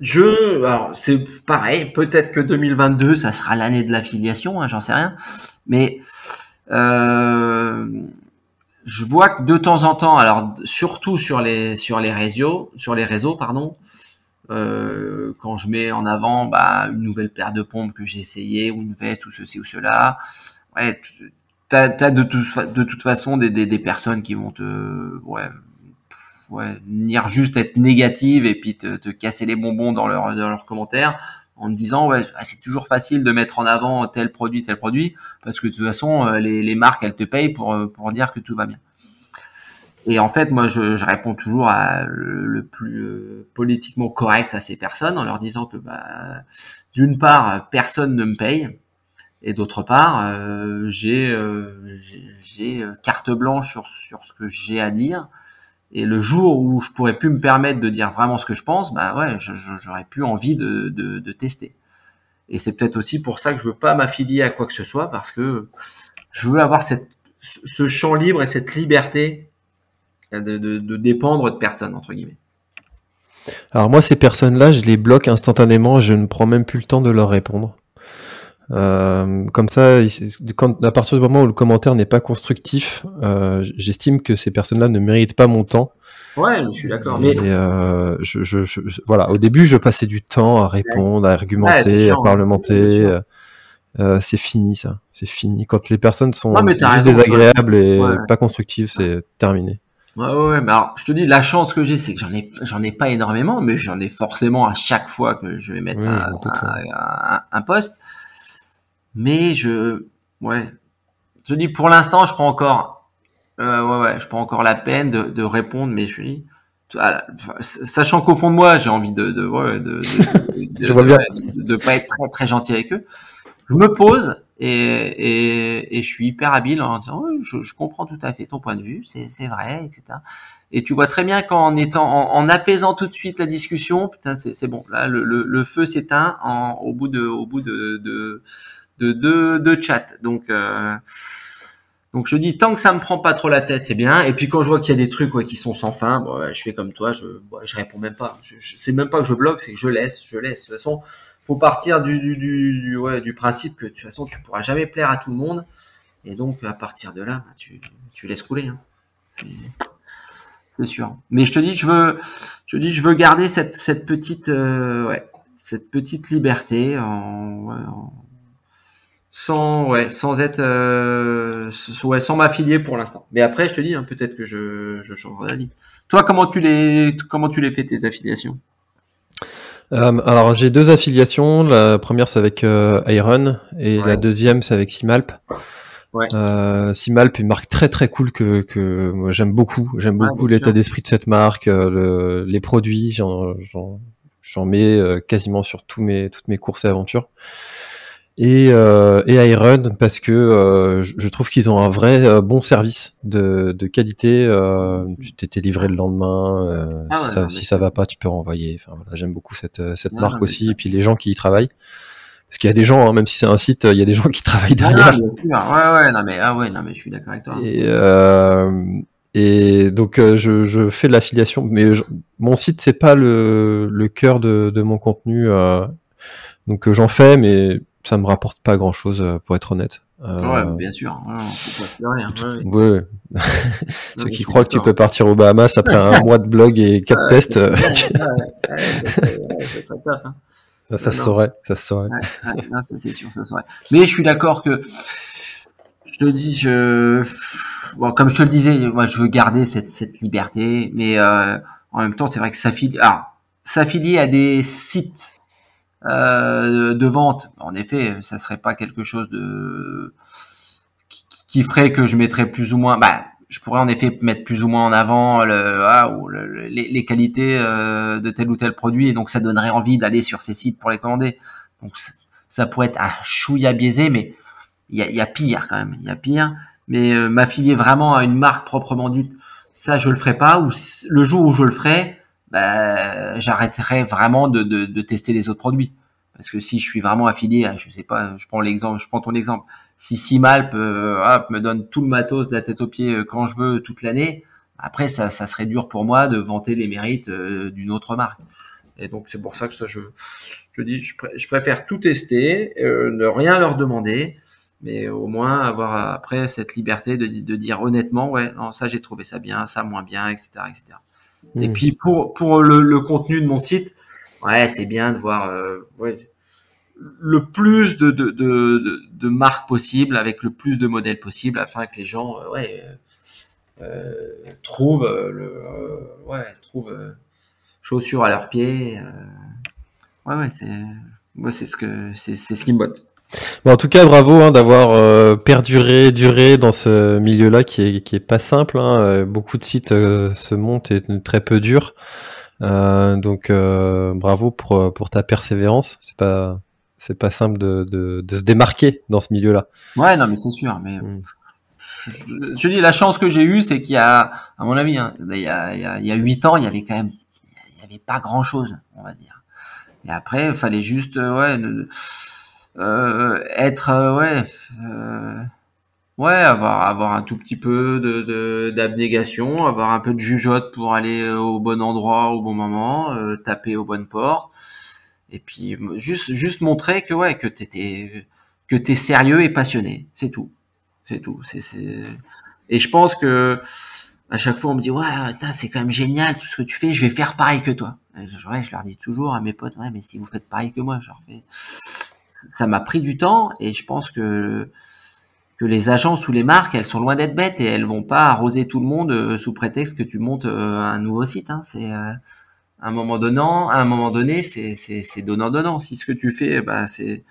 je, alors c'est pareil. Peut-être que 2022, ça sera l'année de l'affiliation, hein, j'en sais rien. Mais euh, je vois que de temps en temps, alors surtout sur les sur les réseaux, sur les réseaux, pardon, euh, quand je mets en avant bah, une nouvelle paire de pompes que j'ai essayé, ou une veste, ou ceci ou cela, ouais, t'as as de, de toute façon des, des, des, personnes qui vont te ouais, ouais, venir juste être négatives et puis te, casser les bonbons dans, leur, dans leurs commentaires en te disant ouais ah, c'est toujours facile de mettre en avant tel produit tel produit parce que de toute façon euh, les, les marques elles te payent pour pour dire que tout va bien et en fait, moi, je, réponds toujours à le, plus euh, politiquement correct à ces personnes en leur disant que, bah, d'une part, personne ne me paye, et d'autre part, euh, j'ai euh, j'ai carte blanche sur, sur ce que j'ai à dire. Et le jour où je pourrais plus me permettre de dire vraiment ce que je pense, bah ouais, j'aurais plus envie de, tester. Et c'est peut-être aussi pour ça que je veux pas m'affilier à quoi que ce soit, parce que je veux avoir ce champ libre et cette liberté de, de, dépendre de personnes, entre guillemets.
Alors moi, ces personnes-là, je les bloque instantanément, je ne prends même plus le temps de leur répondre. Euh, comme ça, quand, à partir du moment où le commentaire n'est pas constructif, euh, j'estime que ces personnes-là ne méritent pas mon temps.
Ouais, je suis d'accord. Mais
euh, je, je, je, voilà, au début, je passais du temps à répondre, à argumenter, à parlementer. Euh, c'est fini ça, c'est fini. Quand les personnes sont juste désagréables et pas constructives, c'est terminé.
Ouais, ouais, mais alors, je te dis, la chance que j'ai, c'est que j'en ai, j'en ai pas énormément, mais j'en ai forcément à chaque fois que je vais mettre un, un, poste. Mais je, ouais, je dis, pour l'instant, je prends encore, euh, ouais, ouais, je prends encore la peine de, de répondre, mais je dis, sachant qu'au fond de moi, j'ai envie de, de, ouais, de, de, de, pas être très, très gentil avec eux. Je me pose et, et, et, je suis hyper habile en disant je, je, comprends tout à fait ton point de vue, c'est vrai, etc. Et tu vois très bien qu'en étant en, en, apaisant tout de suite la discussion, putain c'est bon, là le, le, le feu s'éteint au bout de au bout de de de, de, de chat. Donc euh, donc je dis tant que ça me prend pas trop la tête, c'est bien. Et puis quand je vois qu'il y a des trucs ouais, qui sont sans fin, bon, je fais comme toi, je je réponds même pas. Je, même pas que je bloque, c'est que je laisse, je laisse. De toute façon, faut partir du, du, du, ouais, du principe que de toute façon tu pourras jamais plaire à tout le monde. Et donc à partir de là, bah, tu, tu laisses couler. Hein. C'est sûr. Mais je te dis, je veux, je dis, je veux garder cette, cette petite, euh, ouais, cette petite liberté en, en, sans, ouais, sans être, euh, ouais, sans m'affilier pour l'instant. Mais après, je te dis, hein, peut-être que je, je changerai d'avis. Toi, comment tu les, comment tu les fais tes affiliations?
Euh, alors j'ai deux affiliations. La première c'est avec euh, Iron et la deuxième c'est avec Simalp. Ouais. Euh, Simalp, une marque très très cool que, que moi j'aime beaucoup. J'aime beaucoup l'état d'esprit de cette marque, le, les produits. J'en mets euh, quasiment sur tous mes, toutes mes courses et aventures. Et, euh, et iRun parce que euh, je, trouve qu'ils ont un vrai euh, bon service de, de qualité. Euh, tu t'étais livré le lendemain. euh,
Ah ouais,
ça-
non,
si ça va pas, tu peux renvoyer. Enfin, voilà, J'aime beaucoup cette, euh, cette marque
non,
aussi et puis les gens qui y travaillent. Parce qu'il y a des gens, hein, même si c'est un site, il y a des gens qui travaillent
Ah,
derrière.
bien sûr. Ouais, ouais, non, mais, ah ouais, non, mais je suis d'accord avec toi.
Et, euh, et donc euh, je, je fais de l'affiliation, mais je- mon site c'est pas le, le cœur de, de mon contenu, euh, donc euh, j'en fais, mais ça me rapporte pas grand chose pour être honnête. Euh,
Ouais, bien sûr. Ouais, faut pas hein. Ouais, ouais.
ouais, ouais.
Non,
Ceux qui croient que tu peux partir aux Bahamas après un mois de blog et quatre tests,
ça
euh,
serait- hein.
se saurait, ça se saurait.
Ouais, ouais, non, ça c'est sûr, ça serait. Mais je suis d'accord que je te dis, je bon, comme je te le disais, moi je veux garder cette, cette liberté, mais euh, en même temps, c'est vrai que s'affilier, ah, s'affilier à des sites euh, de vente, en effet, ça serait pas quelque chose de qui, qui ferait que je mettrais plus ou moins. Bah, je pourrais en effet mettre plus ou moins en avant le, ah, ou le- le- les, les qualités euh, de tel ou tel produit, et donc ça donnerait envie d'aller sur ces sites pour les commander. Donc ça, pourrait être un chouïa biaisé, mais il y a, y a pire quand même. Il y a pire. Mais euh, m'affilier vraiment à une marque proprement dite, ça je le ferai pas. Ou le jour où je le ferai, bah, j'arrêterai vraiment de, de, de tester les autres produits. Parce que si je suis vraiment affilié, à, je sais pas, je prends l'exemple, je prends ton exemple. Si Simalp euh, me donne tout le matos de la tête aux pieds euh, quand je veux toute l'année, après ça, ça serait dur pour moi de vanter les mérites euh, d'une autre marque. Et donc c'est pour ça que ça, je, je dis, je, pré- je préfère tout tester, euh, ne rien leur demander, mais au moins avoir après cette liberté de, de dire honnêtement, ouais, non, ça j'ai trouvé ça bien, ça moins bien, etc., etc. Et
Mm.
puis pour pour le, le contenu de mon site, ouais, c'est bien de voir euh, ouais, le plus de, de, de, de, marques possibles avec le plus de modèles possibles afin que les gens euh, ouais, euh, euh, trouvent le ouais trouvent chaussures à leurs pieds. ouais ouais c'est moi c'est ce que c'est c'est ce qui me botte.
Bon, en tout cas, bravo hein, d'avoir euh, perduré, duré dans ce milieu-là qui est, qui est pas simple. hein. Euh, Beaucoup de sites euh, se montent et très peu durs. Euh, donc, euh, bravo pour, pour ta persévérance. C'est pas, c'est pas simple de, de, de se démarquer dans ce milieu-là.
Ouais non mais c'est sûr mais
Mm.
je, je- dis la chance que j'ai eue c'est qu'il y a à mon avis hein, il y a il y a il y a huit ans il y avait quand même il y avait pas grand chose on va dire. Et après il fallait juste ouais euh, être euh, ouais euh, ouais avoir avoir un tout petit peu de d'abnégation avoir un peu de jugeote pour aller euh, au bon endroit au bon moment euh, taper aux bonnes portes. Et puis juste juste montrer que ouais que t'étais que t'es sérieux et passionné. C'est tout. C'est tout. C'est et je pense que à chaque fois on me dit ouais c'est quand même génial tout ce que tu fais je vais faire pareil que toi. Ouais, je leur dis toujours à mes potes ouais mais si vous faites pareil que moi je leur fais ça m'a pris du temps et je pense que que les agences ou les marques, elles sont loin d'être bêtes et elles vont pas arroser tout le monde euh, sous prétexte que tu montes euh, un nouveau site. Hein. C'est euh, à un moment donnant, à un moment donné, c'est c'est donnant donnant. Si ce que tu fais, bah c'est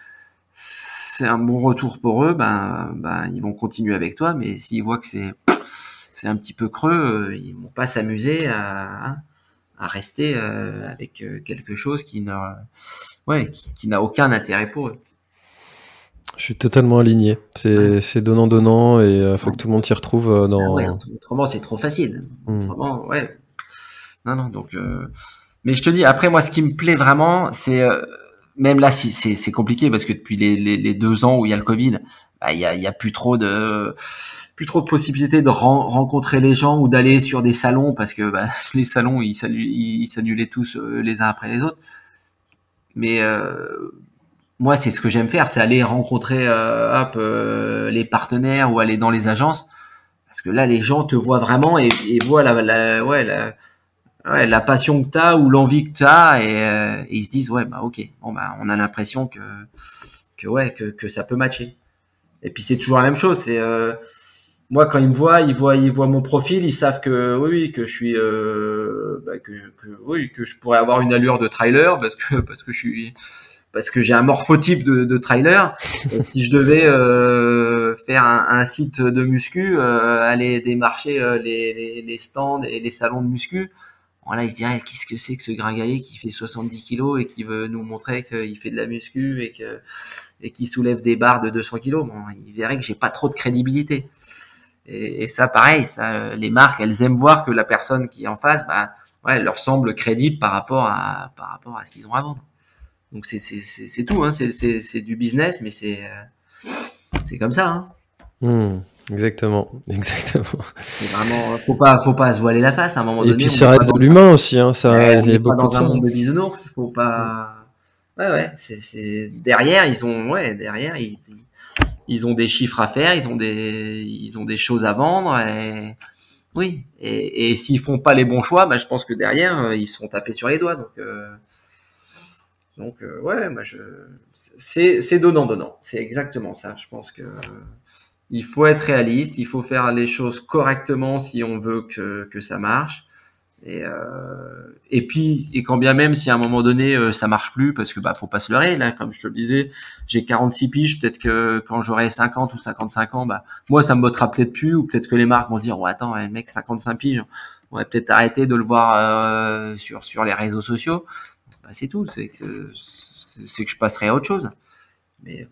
c'est un bon retour pour eux, ben ben ils vont continuer avec toi. Mais s'ils voient que c'est c'est un petit peu creux, ils vont pas s'amuser à à rester avec quelque chose qui n'a ouais qui, qui n'a aucun intérêt pour eux.
Je suis totalement aligné. C'est, donnant-donnant et euh, faut que tout le monde s'y retrouve euh,
Ah
dans.
ouais, autrement c'est trop facile.
Mm.
Autrement, ouais. Non, non, donc. euh, Mais je te dis, après, moi, ce qui me plaît vraiment, c'est. euh, Même là, si, c'est compliqué parce que depuis les, les, les deux ans où il y a le Covid, bah, il y, a, il y a plus trop de. Plus trop de possibilités de ren- rencontrer les gens ou d'aller sur des salons parce que bah, les salons ils s'annu- ils ils s'annulaient tous les uns après les autres. Mais euh, moi, c'est ce que j'aime faire, c'est aller rencontrer euh, hop, euh, les partenaires ou aller dans les agences. Parce que là, les gens te voient vraiment et, et voient la, ouais, la, la passion que tu as ou l'envie que tu as et, ils se disent, ouais, bah ok, bon, bah, on a l'impression que, que, ouais, que, que ça peut matcher. Et puis c'est toujours la même chose, c'est... moi, quand ils me voient, ils voient, ils voient mon profil, ils savent que oui, que je suis, euh, bah, que, que, oui, que je pourrais avoir une allure de trailer parce que parce que je suis, parce que j'ai un morphotype de, de trailer. Et si je devais euh, faire un, un site de muscu, euh, aller démarcher euh, les, les, les stands et les salons de muscu, voilà, ils se diraient qu'est-ce que c'est que ce gringaillé qui fait 70 kilos et qui veut nous montrer qu'il fait de la muscu et que et qui soulève des barres de 200 kilos, bon, il verrait que j'ai pas trop de crédibilité. Et, et, ça, pareil, ça, les marques, elles aiment voir que la personne qui est en face, bah, ouais, elle leur semble crédible par rapport à, par rapport à ce qu'ils ont à vendre. Donc c'est c'est c'est tout, hein, c'est c'est du business, mais c'est euh, c'est comme ça. Hein.
Mmh, exactement, exactement.
C'est vraiment, faut pas, faut pas se voiler la face à un moment
Et
donné.
puis
on
ça
est
reste de l'humain aussi, hein, ça,
Ouais,
il y a de
dans un monde de bisounours, faut pas. Ouais, ouais, c'est, c'est derrière, ils ont, ouais, derrière, ils, ils ont des chiffres à faire, ils ont des, ils ont des choses à vendre, et oui. Et, et s'ils font pas les bons choix, bah, je pense que derrière, euh, ils se font taper sur les doigts. Donc, euh, donc, euh, ouais, moi, je, c'est, c'est donnant, donnant. C'est exactement ça. Je pense que il faut être réaliste, il faut faire les choses correctement si on veut que, que ça marche. Et, euh, et puis, et quand bien même si à un moment donné euh, ça marche plus, parce que bah faut pas se leurrer, là, comme je te le disais, j'ai 46 piges, peut-être que quand j'aurai 50 ou 55 ans, bah moi ça me bottera peut-être plus, ou peut-être que les marques vont se dire, ouais attends, mec 55 piges, on va peut-être arrêter de le voir euh, sur sur les réseaux sociaux. Bah, c'est tout, c'est que c'est que je passerai à autre chose. Mais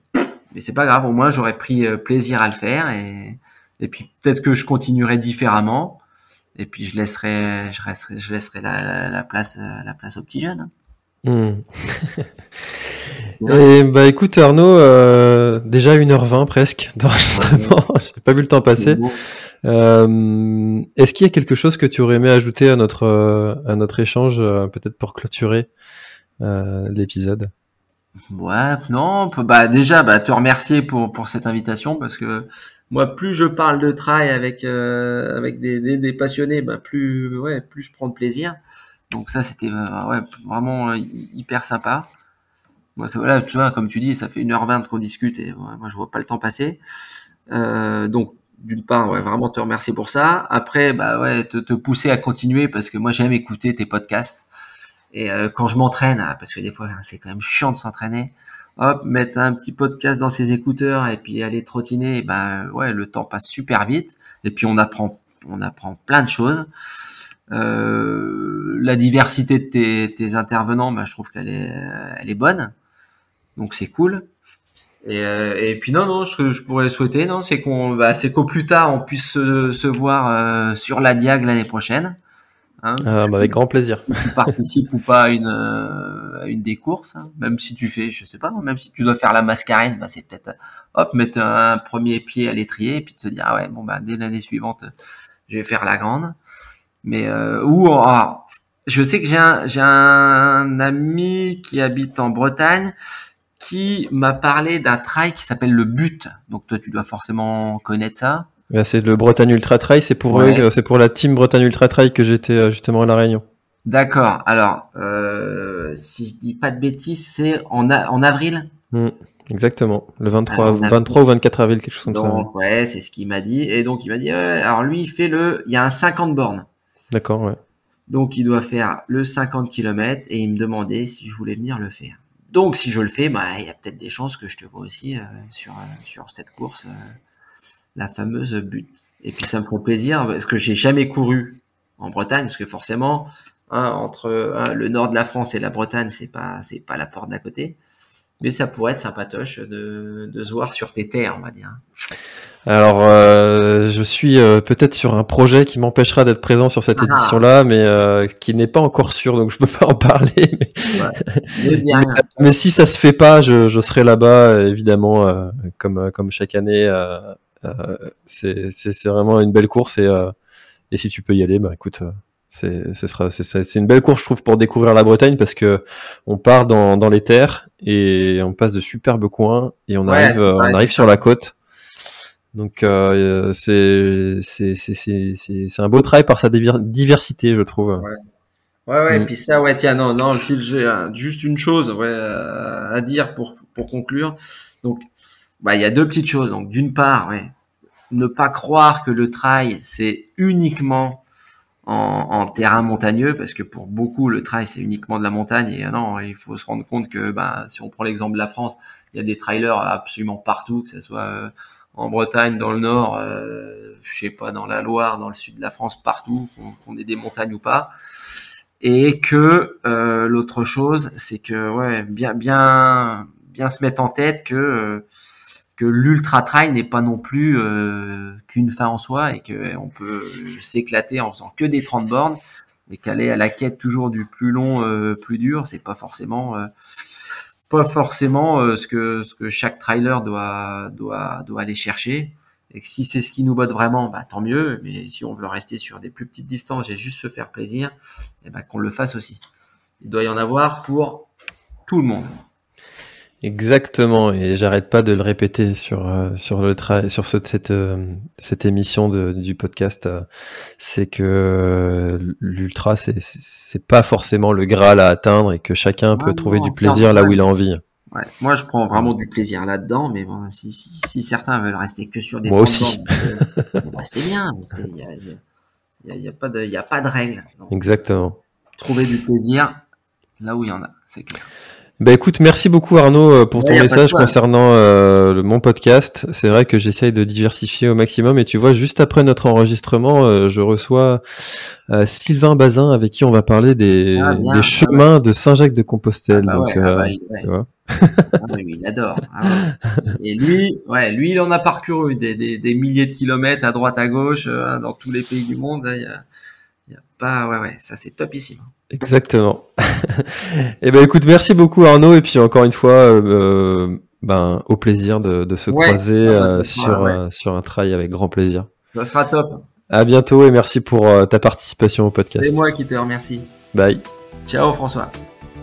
mais c'est pas grave, au moins j'aurais pris euh, plaisir à le faire et et puis peut-être que je continuerai différemment. Et puis je laisserai, je resterai, je laisserai la, la, la place, euh, la place aux petits jeunes.
Hmm. Et bah écoute Arnaud, euh, déjà 1h20 presque d'enregistrement, j'ai pas vu le temps passer.
Bon.
Euh, Est-ce qu'il y a quelque chose que tu aurais aimé ajouter à notre, euh, à notre échange, euh, peut-être pour clôturer euh, l'épisode?
Ouais, non, on peut- bah déjà, bah te remercier pour pour cette invitation parce que moi, plus je parle de trail avec euh, avec des, passionnés, bah plus ouais, plus je prends de plaisir. Donc ça, c'était euh, ouais vraiment euh, hy- hyper sympa. Moi, ça voilà, tu vois, comme tu dis, ça fait 1h20 qu'on discute et moi je vois pas le temps passer. Donc d'une part, ouais, vraiment te remercier pour ça. Après, bah ouais, te, te pousser à continuer parce que moi j'aime écouter tes podcasts. Et quand je m'entraîne, ah, parce que des fois hein, c'est quand même chiant de s'entraîner, hop, mettre un petit podcast dans ses écouteurs et puis aller trottiner, ben ouais, le temps passe super vite. Et puis on apprend, on apprend plein de choses. Euh, la diversité de tes, intervenants, ben, je trouve qu'elle est, elle est bonne. Donc c'est cool. Et, euh, et puis non, non, ce que je pourrais souhaiter, non, c'est qu'on, bah, c'est qu'au plus tard on puisse se, se voir euh, sur la Diag l'année prochaine. Hein
ah, bah, Avec grand plaisir.
tu participes ou pas à une, euh, à une des courses, hein. même si tu fais, je sais pas, même si tu dois faire la mascarène, bah, c'est peut-être, hop, mettre un premier pied à l'étrier et puis de se dire, ah ouais, bon, bah, dès l'année suivante, je vais faire la grande. Mais, euh, ou, alors, je sais que j'ai un, j'ai un ami qui habite en Bretagne qui m'a parlé d'un trail qui s'appelle le But. Donc toi, tu dois forcément connaître ça.
C'est le Bretagne Ultra Trail, c'est pour
Ouais.
eux, c'est pour la team Bretagne Ultra Trail que j'étais euh, justement à La Réunion.
D'accord. Alors, euh, si je dis pas de bêtises, c'est en, avril?
Hmm, Exactement, le 23,
Alors, on a-
23 ou 24 avril, quelque chose comme ça. ouais.
C'est ce qu'il m'a dit. Et donc, il m'a dit, alors lui, il fait le, il y a un 50 bornes.
D'accord, ouais.
Donc, il doit faire le 50 km et il me demandait si je voulais venir le faire. Donc, si je le fais, bah, il y a peut-être des chances que je te vois aussi euh, sur, sur cette course, la fameuse but. Et puis, ça me ferait plaisir parce que j'ai jamais couru en Bretagne, parce que forcément, hein, entre hein, le nord de la France et la Bretagne, c'est pas, c'est pas la porte d'à côté. Mais ça pourrait être sympatoche de, de se voir sur tes terres, on va dire.
Alors, euh, je suis euh, peut-être sur un projet qui m'empêchera d'être présent sur cette
Ah.
édition-là, mais euh, qui n'est pas encore sûr, donc je peux pas en parler. Mais,
Ne
si ça se fait pas, je, je serai là-bas, évidemment, comme comme chaque année. Euh, c'est vraiment une belle course et euh, et si tu peux y aller, bah écoute. euh, c'est ce sera c'est une belle course je trouve pour découvrir la Bretagne parce que on part dans dans les terres et on passe de superbes coins et on
Ouais,
arrive on arrive sur la côte donc euh, c'est un beau travail par sa diversité je trouve
Ouais, ouais,
Mm.
puis ça, ouais, tiens, non, non, si j'ai juste une chose ouais, à dire pour, pour conclure. Donc, bah, il y a deux petites choses. Donc, d'une part, ouais, ne pas croire que le trail, c'est uniquement en, en terrain montagneux, parce que pour beaucoup, le trail, c'est uniquement de la montagne. Et euh, non, il faut se rendre compte que, bah, si on prend l'exemple de la France, il y a des trailers absolument partout, que ce soit euh, en Bretagne, dans le Nord, euh, je sais pas, dans la Loire, dans le sud de la France, partout, qu'on ait des montagnes ou pas et que euh, l'autre chose c'est que ouais bien bien bien se mettre en tête que que l'ultra trail n'est pas non plus qu'une fin en soi et que on peut s'éclater en faisant que des 30 bornes et qu'aller à la quête toujours du plus long, plus dur, c'est pas forcément pas forcément ce que ce que chaque trailer doit doit doit aller chercher. Et que si c'est ce qui nous botte vraiment, bah, tant mieux. Mais si on veut rester sur des plus petites distances et juste se faire plaisir, et eh ben, qu'on le fasse aussi. Il doit y en avoir pour tout le monde.
Exactement, et j'arrête pas de le répéter sur euh, sur le sur cette euh, cette émission du podcast, euh, c'est que l'ultra c'est c'est pas forcément le graal à atteindre et que chacun peut trouver du plaisir là où il a envie.
Moi, je prends vraiment du plaisir là-dedans, mais bon, si, si, si, certains veulent rester que sur des
Moi aussi.
bah, c'est bien. Il n'y a, y a, pas de, y a pas de règles.
Exactement.
Trouver du plaisir là où il y en a, c'est clair.
Bah écoute, merci beaucoup Arnaud euh, pour ton message concernant euh, mon podcast. C'est vrai que j'essaye de diversifier au maximum et tu vois, juste après notre enregistrement, euh, je reçois euh, Sylvain Bazin avec qui on va parler des, ah, des chemins de Saint-Jacques-de-Compostelle. Ah, bah Donc, ah, bah, tu vois
il adore. Et lui, ouais, lui, il en a parcouru des, des, des milliers de kilomètres à droite, à gauche, dans tous les pays du monde. Il y a, y a pas, ouais, ouais, ça c'est topissime.
Exactement. eh ben écoute, merci beaucoup Arnaud et puis encore une fois, euh, ben au plaisir de, de se croiser ah bah, euh, sur euh, sur un trail avec grand plaisir.
Ça sera top.
À bientôt et merci pour ta participation au podcast.
C'est moi qui te remercie.
Bye.
Ciao François.